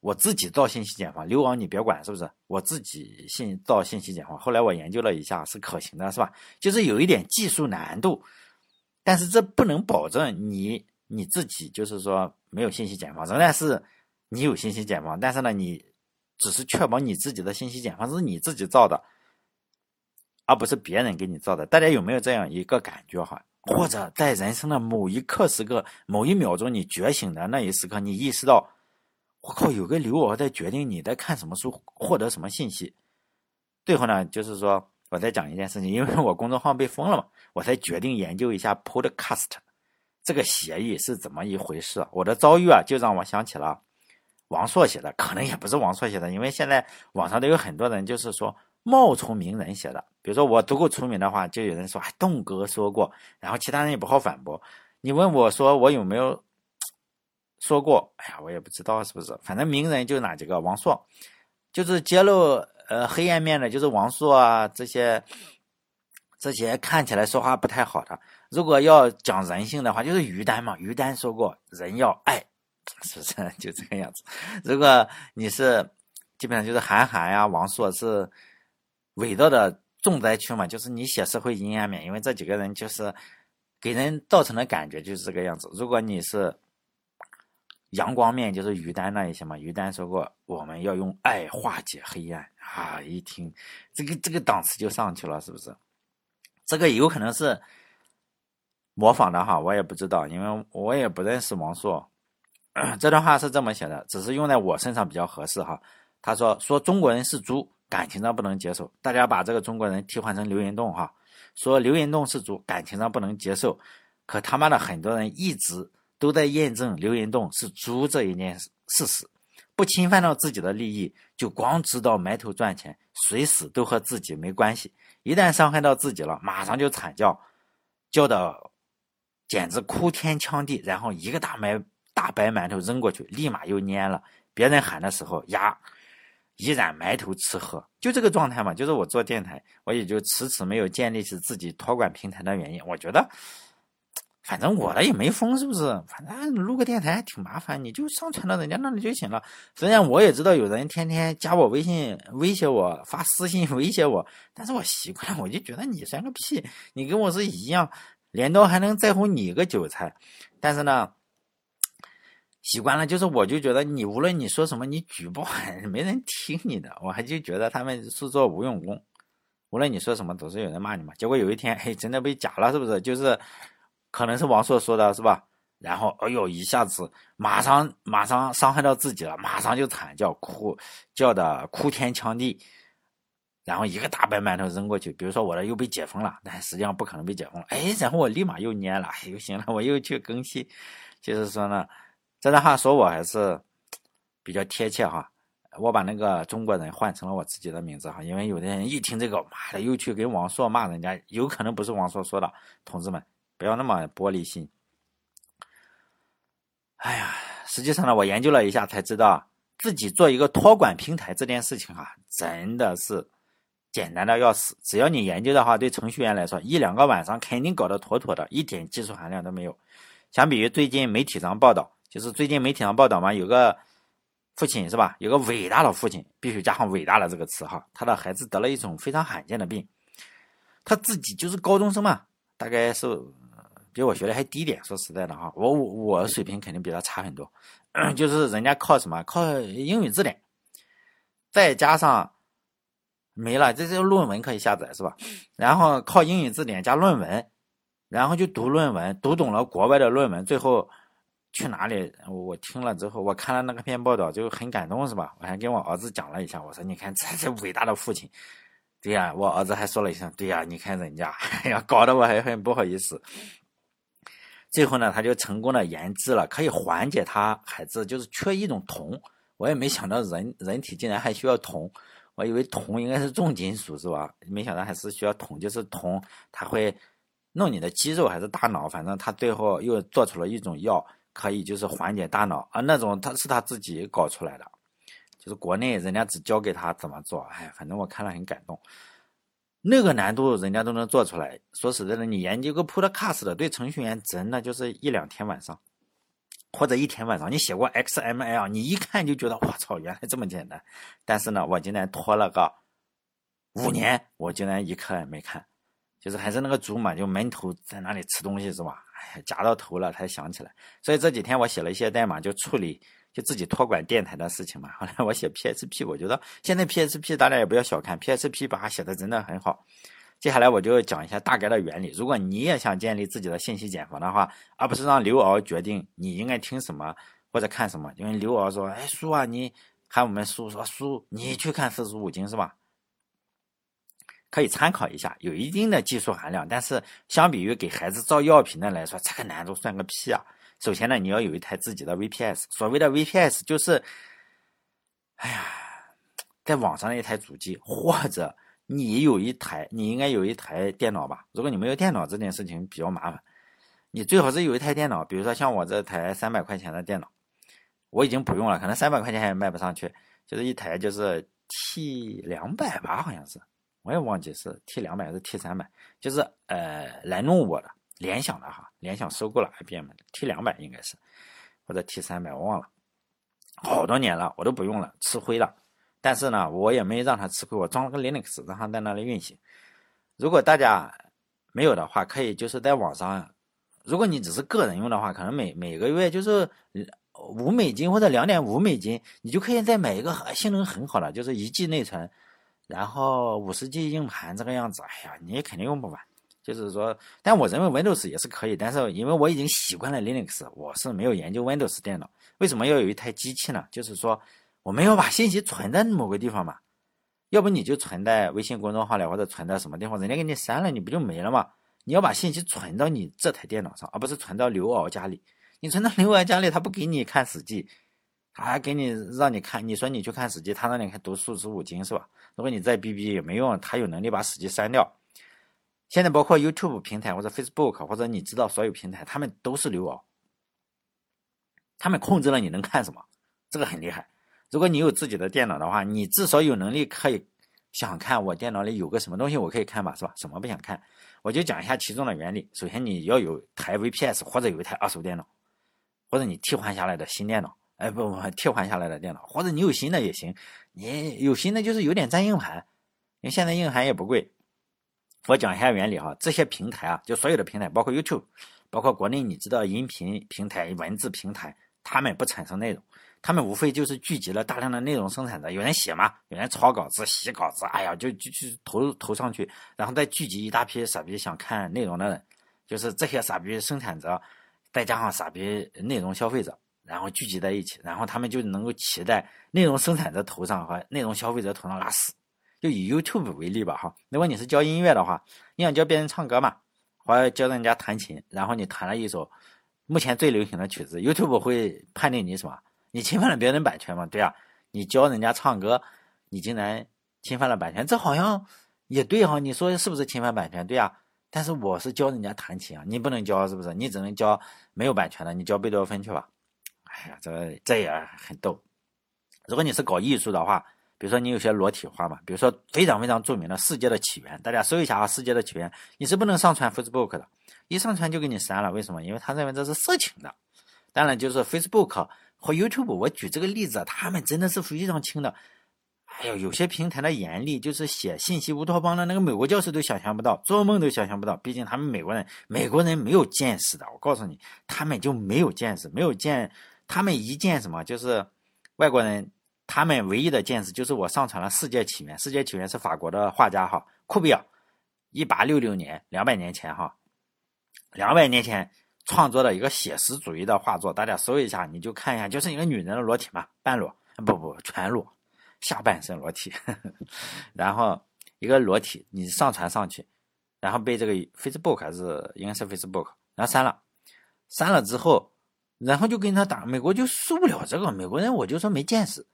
我自己造信息茧房，刘骜你别管是不是？我自己信造信息茧房。后来我研究了一下，是可行的，是吧？就是有一点技术难度。但是这不能保证你你自己就是说没有信息茧房，仍然是你有信息茧房。但是呢，你只是确保你自己的信息茧房是你自己造的，而不是别人给你造的。大家有没有这样一个感觉哈？或者在人生的某一刻时刻、某一秒钟，你觉醒的那一时刻，你意识到，我靠，有个刘敖在决定你在看什么书、获得什么信息。最后呢，就是说。我再讲一件事情，因为我公众号被封了嘛，我才决定研究一下 Podcast 这个协议是怎么一回事。我的遭遇啊，就让我想起了王朔写的，可能也不是王朔写的，因为现在网上都有很多人就是说冒充名人写的。比如说我足够出名的话，就有人说哎栋哥说过，然后其他人也不好反驳。你问我说我有没有说过？哎呀，我也不知道是不是，反正名人就哪几个，王朔就是揭露。呃，黑暗面的，就是王朔啊，这些这些看起来说话不太好的。如果要讲人性的话，就是于丹嘛。于丹说过，人要爱，是不是 就这个样子？如果你是基本上就是韩寒呀、王朔是伪造的重灾区嘛，就是你写社会阴暗面，因为这几个人就是给人造成的感觉就是这个样子。如果你是。阳光面就是于丹那一些嘛，于丹说过我们要用爱化解黑暗啊！一听这个这个档次就上去了，是不是？这个有可能是模仿的哈，我也不知道，因为我也不认识王朔。这段话是这么写的，只是用在我身上比较合适哈。他说说中国人是猪，感情上不能接受。大家把这个中国人替换成刘云栋哈，说刘云栋是猪，感情上不能接受。可他妈的很多人一直。都在验证刘云栋是猪这一件事事实，不侵犯到自己的利益，就光知道埋头赚钱，谁死都和自己没关系。一旦伤害到自己了，马上就惨叫，叫的简直哭天抢地，然后一个大馒大白馒头扔过去，立马又蔫了。别人喊的时候，呀，依然埋头吃喝，就这个状态嘛。就是我做电台，我也就迟迟没有建立起自己托管平台的原因。我觉得。反正我的也没封，是不是？反正录个电台还挺麻烦，你就上传到人家那里就行了。虽然我也知道有人天天加我微信威胁我，发私信 威胁我，但是我习惯了，我就觉得你算个屁，你跟我是一样，镰刀还能在乎你个韭菜？但是呢，习惯了，就是我就觉得你无论你说什么，你举报没人听你的，我还就觉得他们是做无用功，无论你说什么总是有人骂你嘛。结果有一天，嘿，真的被假了，是不是？就是。可能是王朔说的，是吧？然后，哎呦，一下子马上马上伤害到自己了，马上就惨叫哭叫的哭天抢地，然后一个大白馒头扔过去。比如说我的又被解封了，但实际上不可能被解封了。哎，然后我立马又蔫了，哎又行了，我又去更新。就是说呢，这段话说我还是 比较贴切哈。我把那个中国人换成了我自己的名字哈，因为有的人一听这个，妈的又去给王朔骂人家，有可能不是王朔说的，同志们。不要那么玻璃心。哎呀，实际上呢，我研究了一下才知道，自己做一个托管平台这件事情啊，真的是简单的要死。只要你研究的话，对程序员来说，一两个晚上肯定搞得妥妥的，一点技术含量都没有。相比于最近媒体上报道，就是最近媒体上报道嘛，有个父亲是吧？有个伟大的父亲，必须加上“伟大的”这个词哈。他的孩子得了一种非常罕见的病，他自己就是高中生嘛，大概是比我学的还低点。说实在的哈，我我我水平肯定比他差很多。就是人家靠什么？靠英语字典，再加上没了，这些论文可以下载是吧？然后靠英语字典加论文，然后就读论文，读懂了国外的论文，最后。去哪里？我听了之后，我看了那个篇报道，就很感动，是吧？我还跟我儿子讲了一下，我说：“你看，这是伟大的父亲。”对呀，我儿子还说了一声：“对呀，你看人家，哎呀，搞得我还很不好意思。”最后呢，他就成功的研制了可以缓解他孩子就是缺一种铜。我也没想到人人体竟然还需要铜，我以为铜应该是重金属，是吧？没想到还是需要铜，就是铜，它会弄你的肌肉还是大脑，反正他最后又做出了一种药。可以就是缓解大脑啊，那种他是他自己搞出来的，就是国内人家只教给他怎么做，哎，反正我看了很感动。那个难度人家都能做出来，说实在的，你研究个 Podcast 的，对程序员真的就是一两天晚上，或者一天晚上。你写过 XML，你一看就觉得我操，原来这么简单。但是呢，我竟然拖了个五年，我竟然一刻也没看，就是还是那个猪嘛，就闷头在那里吃东西是吧？哎夹到头了，才想起来。所以这几天我写了一些代码，就处理，就自己托管电台的事情嘛。后来我写 PHP，我觉得现在 PHP 大家也不要小看 PHP，把它写的真的很好。接下来我就讲一下大概的原理。如果你也想建立自己的信息茧房的话，而不是让刘敖决定你应该听什么或者看什么，因为刘敖说：“哎，叔啊，你喊我们叔说叔，你去看四书五经是吧？”可以参考一下，有一定的技术含量，但是相比于给孩子造药品的来说，这个难度算个屁啊！首先呢，你要有一台自己的 VPS，所谓的 VPS 就是，哎呀，在网上的一台主机，或者你有一台，你应该有一台电脑吧？如果你没有电脑，这件事情比较麻烦，你最好是有一台电脑，比如说像我这台三百块钱的电脑，我已经不用了，可能三百块钱也卖不上去，就是一台就是 T 两百吧，好像是。我也忘记是 T 两百还是 T 三百，就是呃来弄我的联想的哈，联想收购了 IBM 的 T 两百应该是，或者 T 三百我忘了，好多年了我都不用了，吃灰了。但是呢，我也没让它吃亏，我装了个 Linux 让它在那里运行。如果大家没有的话，可以就是在网上，如果你只是个人用的话，可能每每个月就是五美金或者两点五美金，你就可以再买一个性能很好的，就是一 G 内存。然后五十 G 硬盘这个样子，哎呀，你也肯定用不完。就是说，但我认为 Windows 也是可以，但是因为我已经习惯了 Linux，我是没有研究 Windows 电脑。为什么要有一台机器呢？就是说，我们要把信息存在某个地方嘛，要不你就存在微信公众号里，或者存在什么地方，人家给你删了，你不就没了吗？你要把信息存到你这台电脑上，而不是存到刘敖家里。你存到刘敖家里，他不给你看史记。他还给你让你看，你说你去看史记，他让你看读四书五经是吧？如果你再逼逼也没用，他有能力把史记删掉。现在包括 YouTube 平台或者 Facebook 或者你知道所有平台，他们都是流敖，他们控制了你能看什么，这个很厉害。如果你有自己的电脑的话，你至少有能力可以想看我电脑里有个什么东西我可以看吧，是吧？什么不想看，我就讲一下其中的原理。首先你要有台 VPS 或者有一台二手电脑，或者你替换下来的新电脑。哎不不，替换下来的电脑，或者你有新的也行。你有新的就是有点占硬盘，因为现在硬盘也不贵。我讲一下原理哈，这些平台啊，就所有的平台，包括 YouTube，包括国内你知道音频平台、文字平台，他们不产生内容，他们无非就是聚集了大量的内容生产者，有人写嘛，有人抄稿子、洗稿子，哎呀，就就就投投上去，然后再聚集一大批傻逼想看内容的人，就是这些傻逼生产者，再加上傻逼内容消费者。然后聚集在一起，然后他们就能够骑在内容生产者头上和内容消费者头上拉屎。就以 YouTube 为例吧，哈，如果你是教音乐的话，你想教别人唱歌嘛，或者教人家弹琴，然后你弹了一首目前最流行的曲子，YouTube 会判定你什么？你侵犯了别人版权吗？对啊，你教人家唱歌，你竟然侵犯了版权，这好像也对哈？你说是不是侵犯版权？对啊，但是我是教人家弹琴啊，你不能教是不是？你只能教没有版权的，你教贝多芬去吧。哎呀，这这也很逗。如果你是搞艺术的话，比如说你有些裸体画嘛，比如说非常非常著名的《世界的起源》，大家搜一下啊，《世界的起源》，你是不能上传 Facebook 的，一上传就给你删了。为什么？因为他认为这是色情的。当然，就是 Facebook 和 YouTube，我举这个例子，他们真的是非常轻的。哎呦，有些平台的严厉，就是写信息乌托邦的那个美国教授都想象不到，做梦都想象不到。毕竟他们美国人，美国人没有见识的。我告诉你，他们就没有见识，没有见，他们一见什么就是外国人，他们唯一的见识就是我上传了《世界起源》，《世界起源》是法国的画家哈库比尔，一八六六年，两百年前哈，两百年前创作的一个写实主义的画作，大家搜一下，你就看一下，就是一个女人的裸体嘛，半裸，不不全裸。下半身裸体，然后一个裸体你上传上去，然后被这个 Facebook 还是应该是 Facebook，然后删了，删了之后，然后就跟他打，美国就受不了这个，美国人我就说没见识，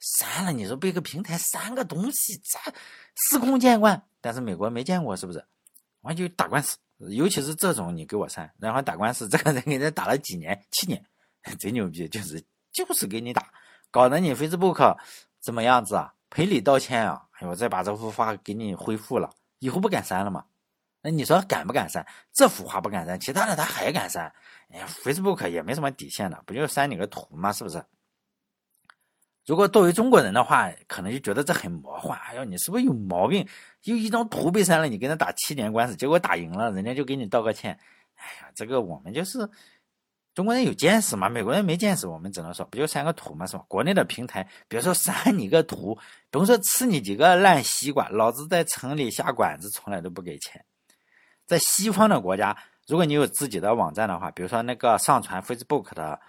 删了，你说被个平台删个东西，这司空见惯，但是美国没见过是不是？完就打官司，尤其是这种你给我删，然后打官司，这个人给人打了几年，七年，贼牛逼，就是就是给你打，搞得你 Facebook。怎么样子啊？赔礼道歉啊！哎呦，再把这幅画给你恢复了，以后不敢删了嘛？你说敢不敢删？这幅画不敢删，其他的他还敢删。哎，Facebook 也没什么底线的，不就删你个图吗？是不是？如果作为中国人的话，可能就觉得这很魔幻。哎呦，你是不是有毛病？就一张图被删了，你跟他打七年官司，结果打赢了，人家就给你道个歉。哎呀，这个我们就是。中国人有见识嘛？美国人没见识，我们只能说不就删个图吗？是吧？国内的平台，比如说删你个图，甭说吃你几个烂西瓜，老子在城里下馆子从来都不给钱。在西方的国家，如果你有自己的网站的话，比如说那个上传 Facebook 的，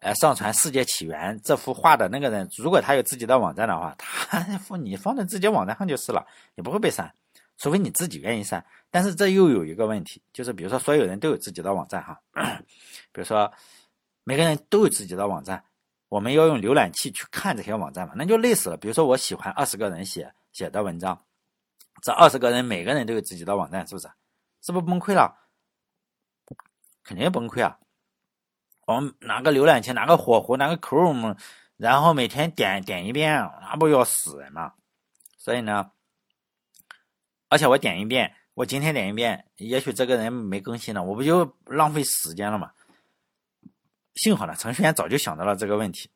呃，上传《世界起源》这幅画的那个人，如果他有自己的网站的话，他 放你放在自己网站上就是了，也不会被删。除非你自己愿意删，但是这又有一个问题，就是比如说所有人都有自己的网站哈，比如说每个人都有自己的网站，我们要用浏览器去看这些网站嘛，那就累死了。比如说我喜欢二十个人写写的文章，这二十个人每个人都有自己的网站，是不是？是不是崩溃了？肯定崩溃啊！我们拿个浏览器，拿个火狐，拿个 Chrome，然后每天点点一遍，那不要死人吗？所以呢？而且我点一遍，我今天点一遍，也许这个人没更新了，我不就浪费时间了吗？幸好呢，程序员早就想到了这个问题，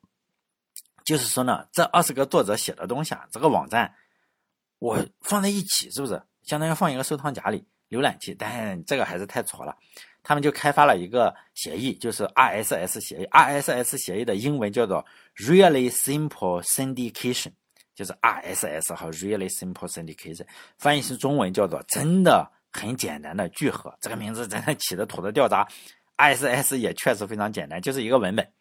就是说呢，这二十个作者写的东西啊，这个网站我放在一起，是不是相当于放一个收藏夹里？浏览器，但这个还是太挫了。他们就开发了一个协议，就是 RSS 协议。RSS 协议的英文叫做 Really Simple Syndication。就是 RSS 和 Really Simple Syndication，翻译成中文叫做“真的很简单的聚合”。这个名字真的起的土的掉渣。RSS 也确实非常简单，就是一个文本，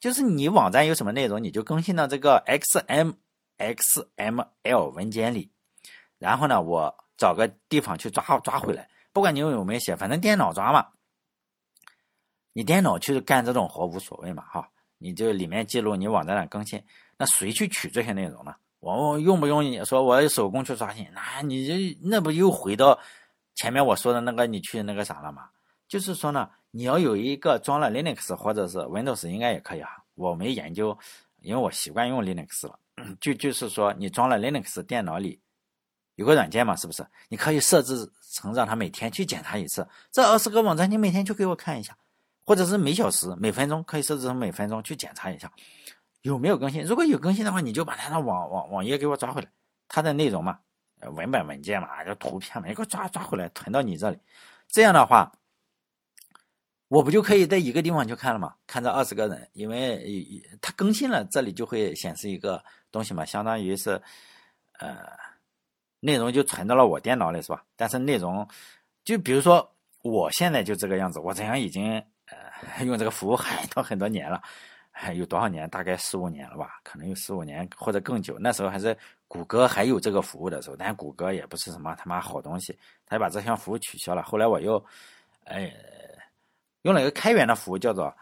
就是你网站有什么内容，你就更新到这个 XM XML 文件里，然后呢，我找个地方去抓抓回来，不管你有没有写，反正电脑抓嘛。你电脑去干这种活无所谓嘛，哈，你就里面记录你网站的更新，那谁去取这些内容呢？我用不用你说我手工去刷新？那你这那不又回到前面我说的那个你去那个啥了吗？就是说呢，你要有一个装了 Linux 或者是 Windows 应该也可以啊。我没研究，因为我习惯用 Linux 了。就就是说，你装了 Linux 电脑里有个软件嘛，是不是？你可以设置成让他每天去检查一次。这二十个网站你每天去给我看一下，或者是每小时、每分钟可以设置成每分钟去检查一下。有没有更新？如果有更新的话，你就把它的网网网页给我抓回来，它的内容嘛，文本文件嘛，就图片嘛，你给我抓抓回来，囤到你这里。这样的话，我不就可以在一个地方去看了吗？看这二十个人，因为它更新了，这里就会显示一个东西嘛，相当于是，呃，内容就存到了我电脑里，是吧？但是内容，就比如说我现在就这个样子，我这样已经呃 用这个服务很多很多年了。有多少年？大概十五年了吧，可能有十五年或者更久。那时候还是谷歌还有这个服务的时候，但谷歌也不是什么他妈好东西，他把这项服务取消了。后来我又，哎，用了一个开源的服务，叫做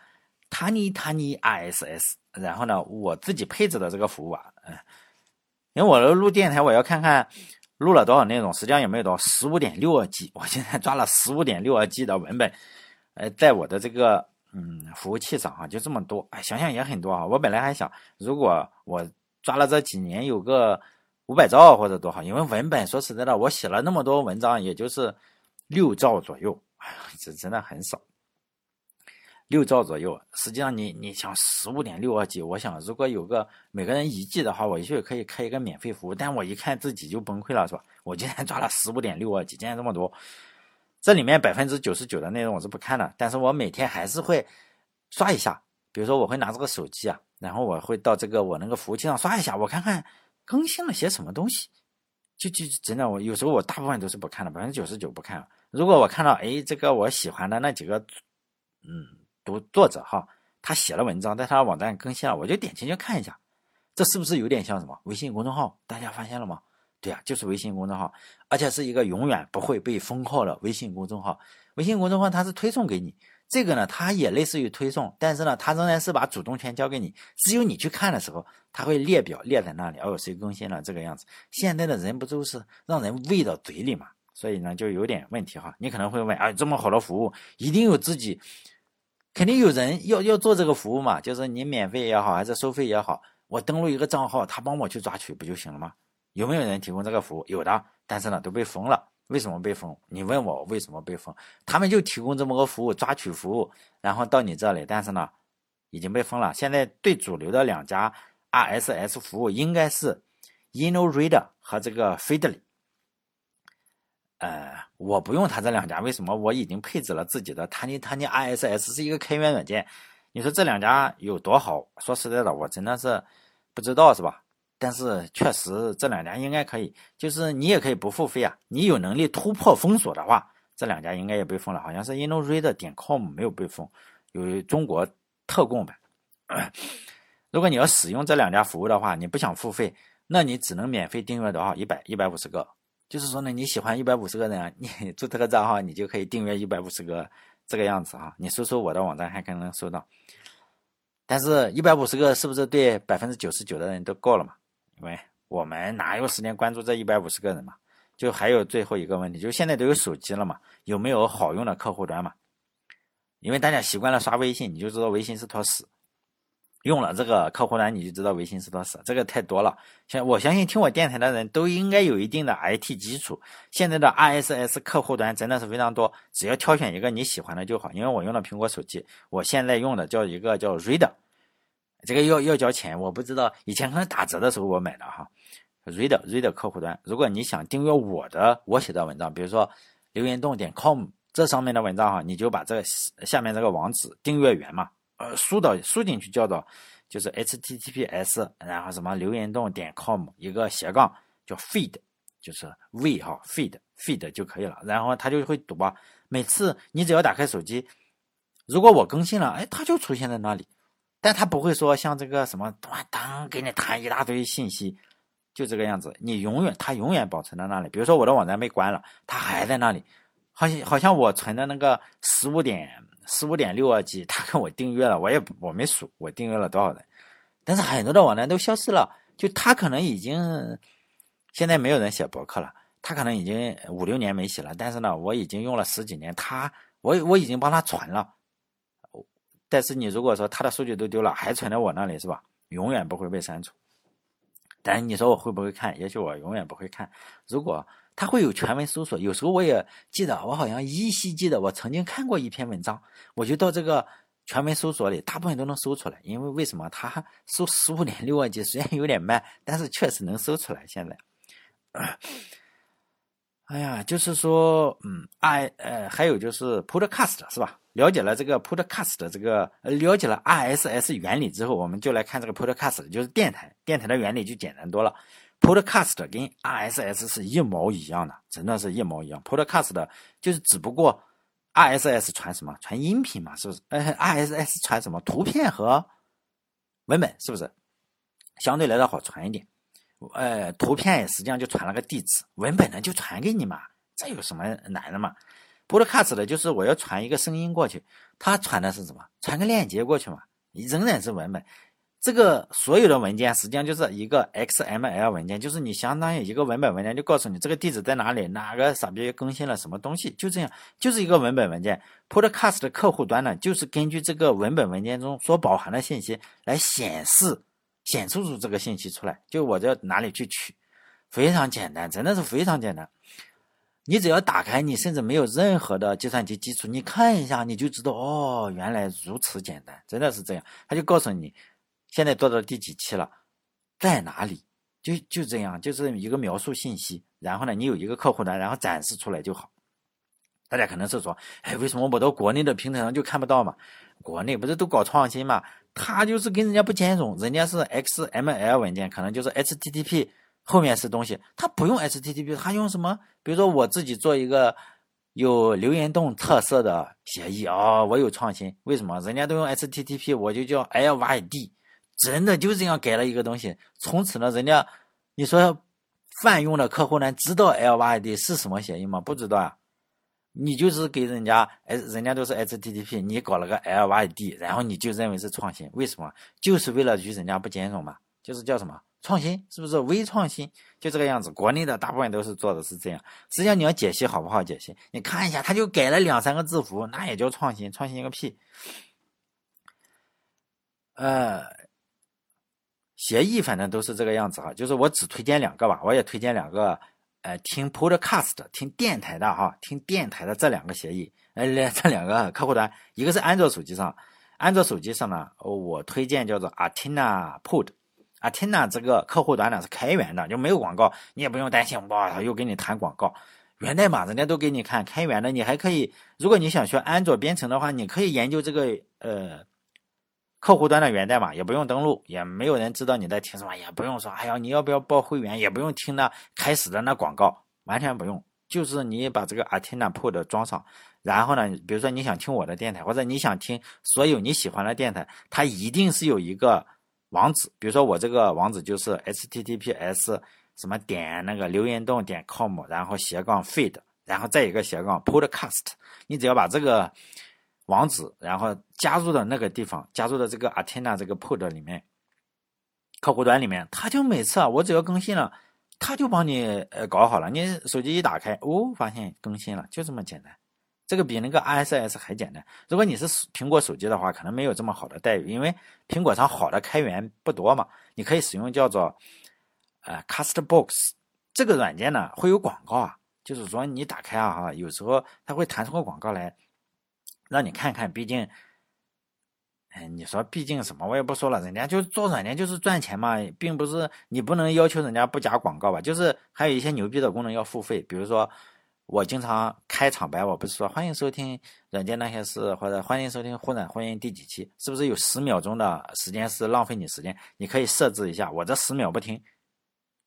Tiny Tiny RSS。然后呢，我自己配置的这个服务啊，嗯，因为我录电台，我要看看录了多少内容，实际上也没有多少，十五点六二 G，我现在抓了十五点六二 G 的文本，呃，在我的这个。嗯，服务器上哈就这么多，哎，想想也很多啊。我本来还想，如果我抓了这几年有个五百兆或者多好，因为文本说实在的，我写了那么多文章，也就是六兆左右，哎呀，这真的很少。六兆左右。实际上，你你想十五点六二 G，我想如果有个每个人一 G 的话，我就可以开一个免费服务。但我一看自己就崩溃了，是吧？我今天抓了十五点六二 G，竟然这么多。这里面百分之九十九的内容我是不看的，但是我每天还是会刷一下。比如说，我会拿这个手机啊，然后我会到这个我那个服务器上刷一下，我看看更新了些什么东西。就就真的，我有时候我大部分都是不看的，百分之九十九不看。如果我看到哎，这个我喜欢的那几个，嗯，读作者哈，他写了文章，在他的网站更新了，我就点进去看一下。这是不是有点像什么微信公众号？大家发现了吗？对呀，就是微信公众号，而且是一个永远不会被封号的微信公众号。微信公众号它是推送给你。这个呢，它也类似于推送，但是呢，它仍然是把主动权交给你。只有你去看的时候，它会列表列在那里，哦，谁更新了这个样子。现在的人不都是让人喂到嘴里嘛？所以呢，就有点问题哈。你可能会问，啊，这么好的服务，一定有自己，肯定有人要要做这个服务嘛？就是你免费也好，还是收费也好，我登录一个账号，他帮我去抓取不就行了吗？有没有人提供这个服务？有的，但是呢，都被封了。为什么被封？你问我为什么被封？他们就提供这么个服务，抓取服务，然后到你这里，但是呢，已经被封了。现在最主流的两家 RSS 服务应该是 InnoReader 和这个 Feedly。呃，我不用他这两家，为什么？我已经配置了自己的 Tiny Tiny RSS 是一个开源软件。你说这两家有多好？说实在的，我真的是不知道，是吧？但是确实这两家应该可以，就是你也可以不付费啊。你有能力突破封锁的话，这两家应该也被封了。好像是 InnoReader 点 com 没有被封，有中国特供版。如果你要使用这两家服务的话，你不想付费，那你只能免费订阅多少？一百一百五十个。就是说呢，你喜欢一百五十个人啊，你 注册个账号，你就可以订阅一百五十个这个样子啊。你搜搜我的网站，还可能搜到。但是，一百五十个是不是对百分之九十九的人都够了嘛？因为我们哪有时间关注这一百五十个人嘛？就还有最后一个问题，就现在都有手机了嘛？有没有好用的客户端嘛？因为大家习惯了刷微信，你就知道微信是坨屎。用了这个客户端，你就知道微信是多少。这个太多了。像我相信听我电台的人都应该有一定的 IT 基础。现在的 RSS 客户端真的是非常多，只要挑选一个你喜欢的就好。因为我用的苹果手机，我现在用的叫一个叫 Reader。这个要要交钱，我不知道。以前可能打折的时候我买的哈，Reader Reader 客户端。如果你想订阅我的我写的文章，比如说留言洞点 com 这上面的文章哈，你就把这个下面这个网址订阅源嘛，呃，输到输进去叫做就是 https，然后什么留言洞点 com 一个斜杠叫 feed，就是 v 哈 feed feed 就可以了。然后它就会读吧，每次你只要打开手机，如果我更新了，哎，它就出现在那里。但它不会说像这个什么当给你弹一大堆信息，就这个样子，你永远它永远保存在那里。比如说我的网站被关了，它还在那里，好像好像我存的那个十五点十五点六二 G，他跟我订阅了，我也我没数我订阅了多少人，但是很多的网站都消失了，就他可能已经现在没有人写博客了，他可能已经五六年没写了，但是呢，我已经用了十几年，他我我已经帮他传了。但是你如果说他的数据都丢了，还存在我那里是吧？永远不会被删除。但是你说我会不会看？也许我永远不会看。如果他会有全文搜索，有时候我也记得，我好像依稀记得我曾经看过一篇文章，我就到这个全文搜索里，大部分都能搜出来。因为为什么？它搜十五点六万级虽然有点慢，但是确实能搜出来。现在。哎呀，就是说，嗯，I 呃，还有就是 Podcast 是吧？了解了这个 Podcast 的这个，了解了 RSS 原理之后，我们就来看这个 Podcast，就是电台，电台的原理就简单多了。Podcast 跟 RSS 是一毛一样的，真的是一毛一样。Podcast 就是只不过 RSS 传什么？传音频嘛，是不是？呃，RSS 传什么？图片和文本，是不是？相对来说好传一点。呃，图片也实际上就传了个地址，文本呢就传给你嘛，这有什么难的嘛？Podcast 的就是我要传一个声音过去，它传的是什么？传个链接过去嘛，仍然是文本。这个所有的文件实际上就是一个 XML 文件，就是你相当于一个文本文件，就告诉你这个地址在哪里，哪个傻逼更新了什么东西，就这样，就是一个文本文件。Podcast 的客户端呢，就是根据这个文本文件中所包含的信息来显示。显示出这个信息出来，就我在哪里去取，非常简单，真的是非常简单。你只要打开，你甚至没有任何的计算机基础，你看一下，你就知道哦，原来如此简单，真的是这样。他就告诉你，现在做到第几期了，在哪里，就就这样，就是一个描述信息。然后呢，你有一个客户端，然后展示出来就好。大家可能是说，哎，为什么我到国内的平台上就看不到嘛？国内不是都搞创新嘛？他就是跟人家不兼容，人家是 XML 文件，可能就是 HTTP。后面是东西，他不用 HTTP，他用什么？比如说我自己做一个有留言洞特色的协议啊，我有创新。为什么？人家都用 HTTP，我就叫 LYD，真的就这样改了一个东西。从此呢，人家你说泛用的客户呢，知道 LYD 是什么协议吗？不知道啊。你就是给人家，哎，人家都是 HTTP，你搞了个 LYD，然后你就认为是创新？为什么？就是为了与人家不兼容嘛，就是叫什么？创新是不是微创新？就这个样子，国内的大部分都是做的是这样。实际上你要解析好不好解析？你看一下，他就改了两三个字符，那也叫创新？创新个屁！呃，协议反正都是这个样子哈。就是我只推荐两个吧，我也推荐两个。呃，听 Podcast 听电台的哈，听电台的这两个协议，呃，这两个 客户端，一个是安卓手机上，安卓手机上呢，我推荐叫做 Atina Pod。Atina，这个客户端呢是开源的，就没有广告，你也不用担心哇，又给你弹广告，源代码人家都给你看，开源的，你还可以，如果你想学安卓编程的话，你可以研究这个呃客户端的源代码，也不用登录，也没有人知道你在听什么，也不用说，哎呀，你要不要报会员，也不用听那开始的那广告，完全不用，就是你把这个 Atena Pod 装上，然后呢，比如说你想听我的电台，或者你想听所有你喜欢的电台，它一定是有一个。网址，比如说我这个网址就是 https 什么点那个留言洞点 com，然后斜杠 feed，然后再一个斜杠 podcast。你只要把这个网址，然后加入到那个地方，加入到这个 Athena 这个 pod 里面，客户端里面，他就每次啊，我只要更新了，他就帮你呃搞好了。你手机一打开，哦，发现更新了，就这么简单。这个比那个 ISS 还简单。如果你是苹果手机的话，可能没有这么好的待遇，因为苹果上好的开源不多嘛。你可以使用叫做呃 Castbox 这个软件呢，会有广告啊，就是说你打开啊哈，有时候它会弹出个广告来，让你看看。毕竟，哎，你说毕竟什么我也不说了，人家就做软件就是赚钱嘛，并不是你不能要求人家不加广告吧？就是还有一些牛逼的功能要付费，比如说。我经常开场白，我不是说欢迎收听软件那些事，或者欢迎收听忽然婚姻第几期，是不是有十秒钟的时间是浪费你时间？你可以设置一下，我这十秒不听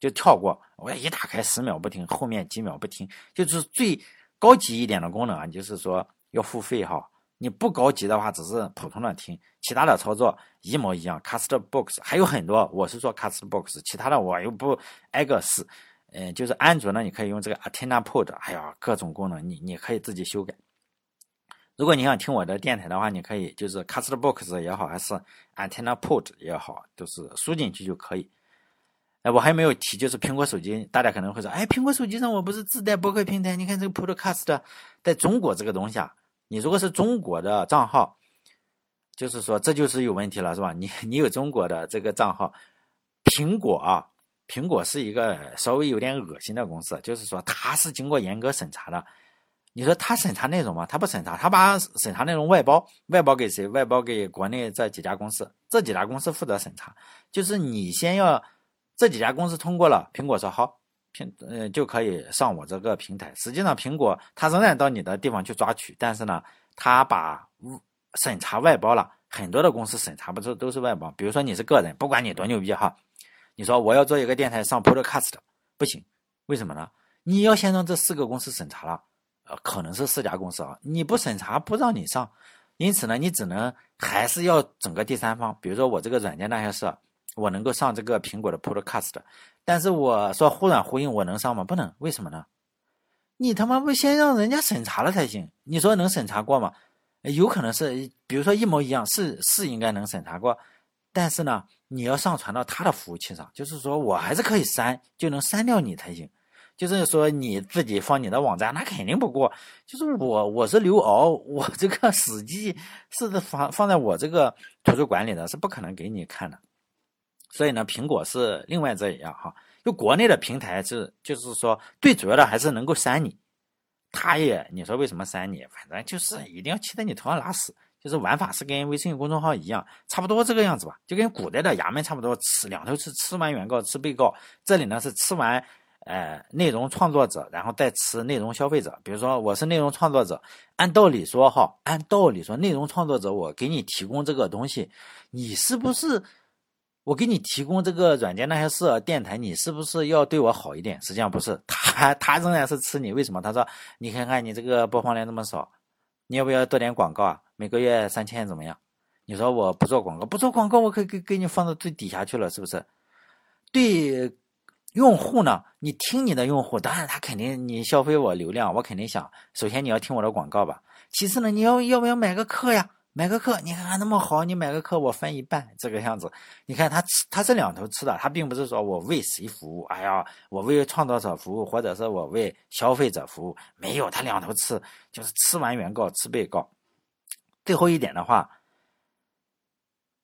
就跳过，我一打开十秒不听，后面几秒不听，就是最高级一点的功能啊，就是说要付费哈。你不高级的话，只是普通的听，其他的操作一模一样。Castbox 还有很多，我是做 Castbox，其他的我又不挨个试。嗯，就是安卓呢，你可以用这个 Athena Pod，哎呀，各种功能你你可以自己修改。如果你想听我的电台的话，你可以就是 Castbox 也好，还是 AntennaPod 也好，都是输进去就可以。哎，我还没有提，就是苹果手机，大家可能会说，哎，苹果手机上我不是自带博客平台？你看这个 Podcast，在中国这个东西啊，你如果是中国的账号，就是说这就是有问题了，是吧？你你有中国的这个账号，苹果啊。苹果是一个稍微有点恶心的公司，就是说它是经过严格审查的。你说它审查内容吗？它不审查，它把审查内容外包，外包给谁？外包给国内这几家公司，这几家公司负责审查。就是你先要这几家公司通过了，苹果说好，苹呃就可以上我这个平台。实际上，苹果它仍然到你的地方去抓取，但是呢，它把审查外包了。很多的公司审查不是都是外包，比如说你是个人，不管你多牛逼哈。你说我要做一个电台上 Podcast，不行，为什么呢？你要先让这四个公司审查了，呃，可能是四家公司啊，你不审查不让你上，因此呢，你只能还是要整个第三方，比如说我这个软件那些是，我能够上这个苹果的 Podcast，但是我说忽软呼应我能上吗？不能，为什么呢？你他妈不先让人家审查了才行？你说能审查过吗？有可能是，比如说一模一样，是是应该能审查过。但是呢，你要上传到他的服务器上，就是说我还是可以删，就能删掉你才行。就是说你自己放你的网站，那肯定不过。就是我我是刘敖，我这个史记是放放在我这个图书馆里的，是不可能给你看的。所以呢，苹果是另外这一样哈。就国内的平台是，就是说最主要的还是能够删你，他也你说为什么删你？反正就是一定要骑在你头上拉屎。就是玩法是跟微信公众号一样，差不多这个样子吧，就跟古代的衙门差不多，吃两头吃，吃完原告，吃被告。这里呢是吃完，呃，内容创作者，然后再吃内容消费者。比如说我是内容创作者，按道理说哈，按道理说，内容创作者我给你提供这个东西，你是不是？我给你提供这个软件那些事，电台你是不是要对我好一点？实际上不是，他他仍然是吃你。为什么？他说你看看你这个播放量这么少，你要不要做点广告啊？每个月三千怎么样？你说我不做广告，不做广告，我可以给给你放到最底下去了，是不是？对用户呢？你听你的用户，当然他肯定你消费我流量，我肯定想首先你要听我的广告吧。其次呢，你要要不要买个课呀？买个课，你看看那么好，你买个课我分一半，这个样子。你看他吃，他是两头吃的，他并不是说我为谁服务，哎呀，我为创作者服务，或者是我为消费者服务，没有，他两头吃，就是吃完原告吃被告。最后一点的话，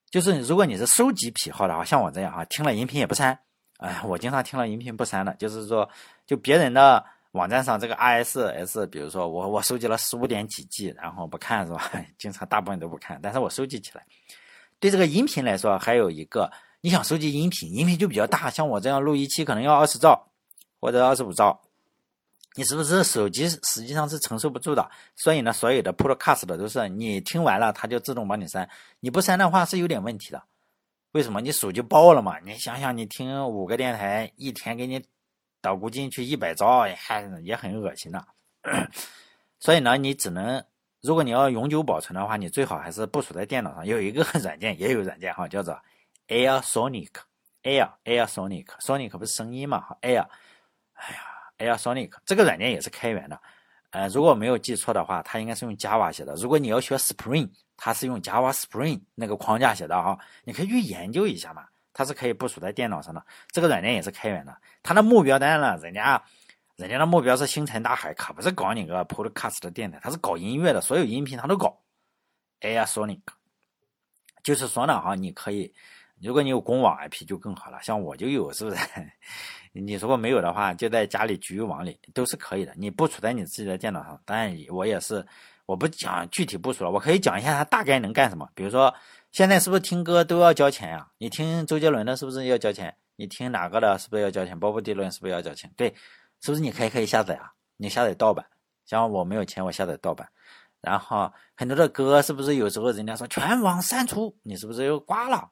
就是如果你是收集癖好的话，像我这样啊，听了音频也不删，哎，我经常听了音频不删的，就是说，就别人的。网站上这个 RSS，比如说我我收集了十五点几 G，然后不看是吧？经常大部分都不看，但是我收集起来。对这个音频来说，还有一个，你想收集音频，音频就比较大，像我这样录一期可能要二十兆或者二十五兆，你是不是手机实际上是承受不住的？所以呢，所有的 Podcast 的都是你听完了，它就自动帮你删，你不删的话是有点问题的。为什么？你手机爆了嘛？你想想，你听五个电台，一天给你。导估进去一百兆，还也很恶心的。所以呢，你只能，如果你要永久保存的话，你最好还是部署在电脑上。有一个 软件，也有软件哈，叫做 Air Sonic，Air Air Sonic，Sonic 不是声音嘛？，Air，哎呀，Air Sonic 这个软件也是开源的。呃，如果没有记错的话，它应该是用 Java 写的。如果你要学 Spring，它是用 Java Spring 那个框架写的哈，你可以去研究一下嘛。它是可以部署在电脑上的，这个软件也是开源的。它的目标当然了，人家，人家的目标是星辰大海，可不是搞你个 Podcast 的电台，它是搞音乐的，所有音频它都搞。Air Sonic，就是说呢，哈，你可以，如果你有公网 IP 就更好了，像我就有，是不是？你如果没有的话，就在家里局域网里都是可以的。你部署在你自己的电脑上，当然我也是，我不讲具体部署了，我可以讲一下它大概能干什么，比如说。现在是不是听歌都要交钱呀？你听周杰伦的，是不是要交钱？你听哪个的，是不是要交钱？鲍勃迪伦是不是要交钱？对，是不是你可以可以下载啊？你下载盗版，像我没有钱，我下载盗版。然后很多的歌，是不是有时候人家说全网删除，你是不是又挂了？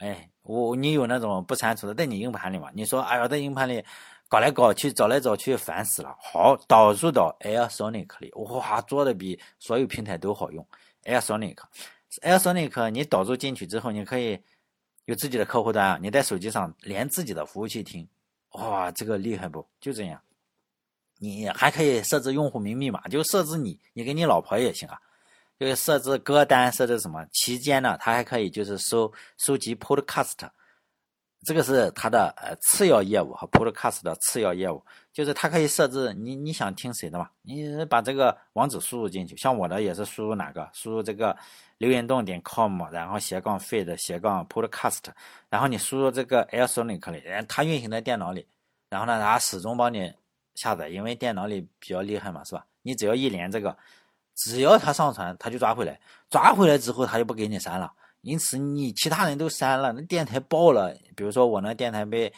哎，我你有那种不删除的在你硬盘里吗？你说哎呀，在硬盘里搞来搞去，找来找去，烦死了。好，导入到 Air Sonic 里，哇，做的比所有平台都好用，Air Sonic。AirSonic，你导入进去之后，你可以有自己的客户端啊，你在手机上连自己的服务器听，哇，这个厉害不？就这样，你还可以设置用户名密码，就设置你，你给你老婆也行啊，就是设置歌单，设置什么？期间呢，它还可以就是收收集 Podcast。这个是它的呃次要业务和 Podcast 的次要业务，就是它可以设置你你想听谁的嘛，你把这个网址输入进去，像我的也是输入哪个，输入这个留言洞点 com，然后斜杠 feed 斜杠 Podcast，然后你输入这个 AirSonic 里，它运行在电脑里，然后呢它始终帮你下载，因为电脑里比较厉害嘛，是吧？你只要一连这个，只要它上传，它就抓回来，抓回来之后它就不给你删了。因此，你其他人都删了，那电台爆了。比如说，我那电台被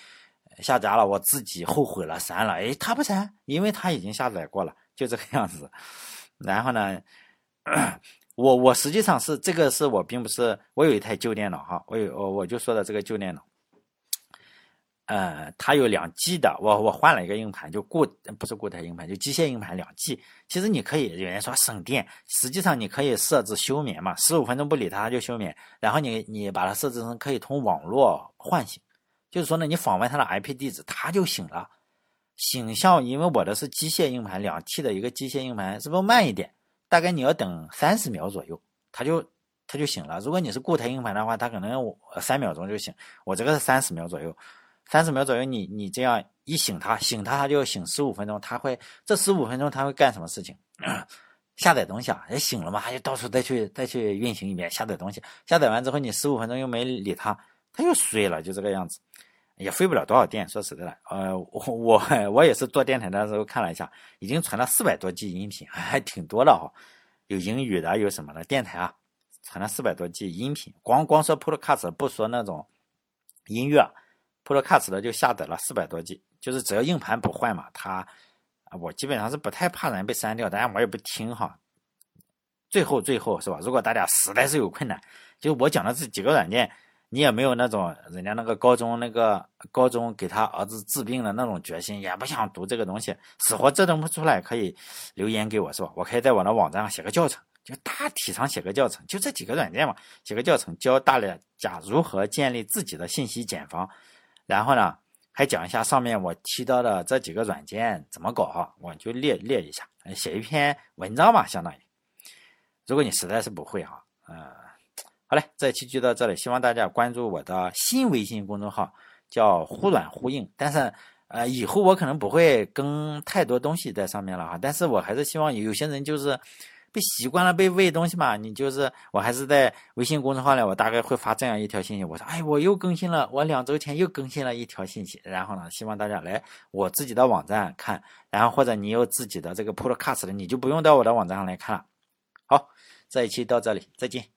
下架了，我自己后悔了，删了。哎，他不删，因为他已经下载过了，就这个样子。然后呢，我我实际上是这个是我并不是我有一台旧电脑哈，我有我我就说的这个旧电脑。呃，它有两 G 的，我我换了一个硬盘，就固不是固态硬盘，就机械硬盘两 G。其实你可以有人说省电，实际上你可以设置休眠嘛，十五分钟不理它就休眠，然后你你把它设置成可以通网络唤醒，就是说呢，你访问它的 IP 地址，它就醒了。醒像因为我的是机械硬盘，两 T 的一个机械硬盘，是不是慢一点？大概你要等三十秒左右，它就它就醒了。如果你是固态硬盘的话，它可能三秒钟就醒，我这个是三十秒左右。三十秒左右，你你这样一醒它，醒它，它就醒十五分钟。它会这十五分钟，它会干什么事情？下载东西啊，也醒了嘛，它就到处再去再去运行一遍，下载东西。下载完之后，你十五分钟又没理它，它又睡了，就这个样子。也费不了多少电。说实在的，呃，我我我也是做电台的时候看了一下，已经传了四百多 G 音频，还挺多的哈。有英语的，有什么的电台啊，传了四百多 G 音频，光光说 Podcast 不说那种音乐，Podcast 的就下载了四百多 G，就是只要硬盘不坏嘛，它我基本上是不太怕人被删掉，当然我也不听哈。最后最后是吧？如果大家实在是有困难，就我讲的这几个软件，你也没有那种人家那个高中那个高中给他儿子治病的那种决心，也不想读这个东西，死活折腾不出来，可以留言给我是吧？我可以在我的网站上写个教程，就大体上写个教程，就这几个软件嘛，写个教程教大家如何建立自己的信息茧房，然后呢，还讲一下上面我提到的这几个软件怎么搞哈，我就列列一下，写一篇文章嘛，相当于。如果你实在是不会哈，呃，好嘞，这期就到这里，希望大家关注我的新微信公众号，叫“忽软忽硬”。但是，呃，以后我可能不会更太多东西在上面了哈。但是我还是希望有些人就是被习惯了被喂东西嘛，你就是我还是在微信公众号里，我大概会发这样一条信息，我说，哎，我又更新了，我两周前又更新了一条信息。然后呢，希望大家来我自己的网站看，然后或者你有自己的这个 Podcast 的，你就不用到我的网站上来看了。好，这一期到这里，再见。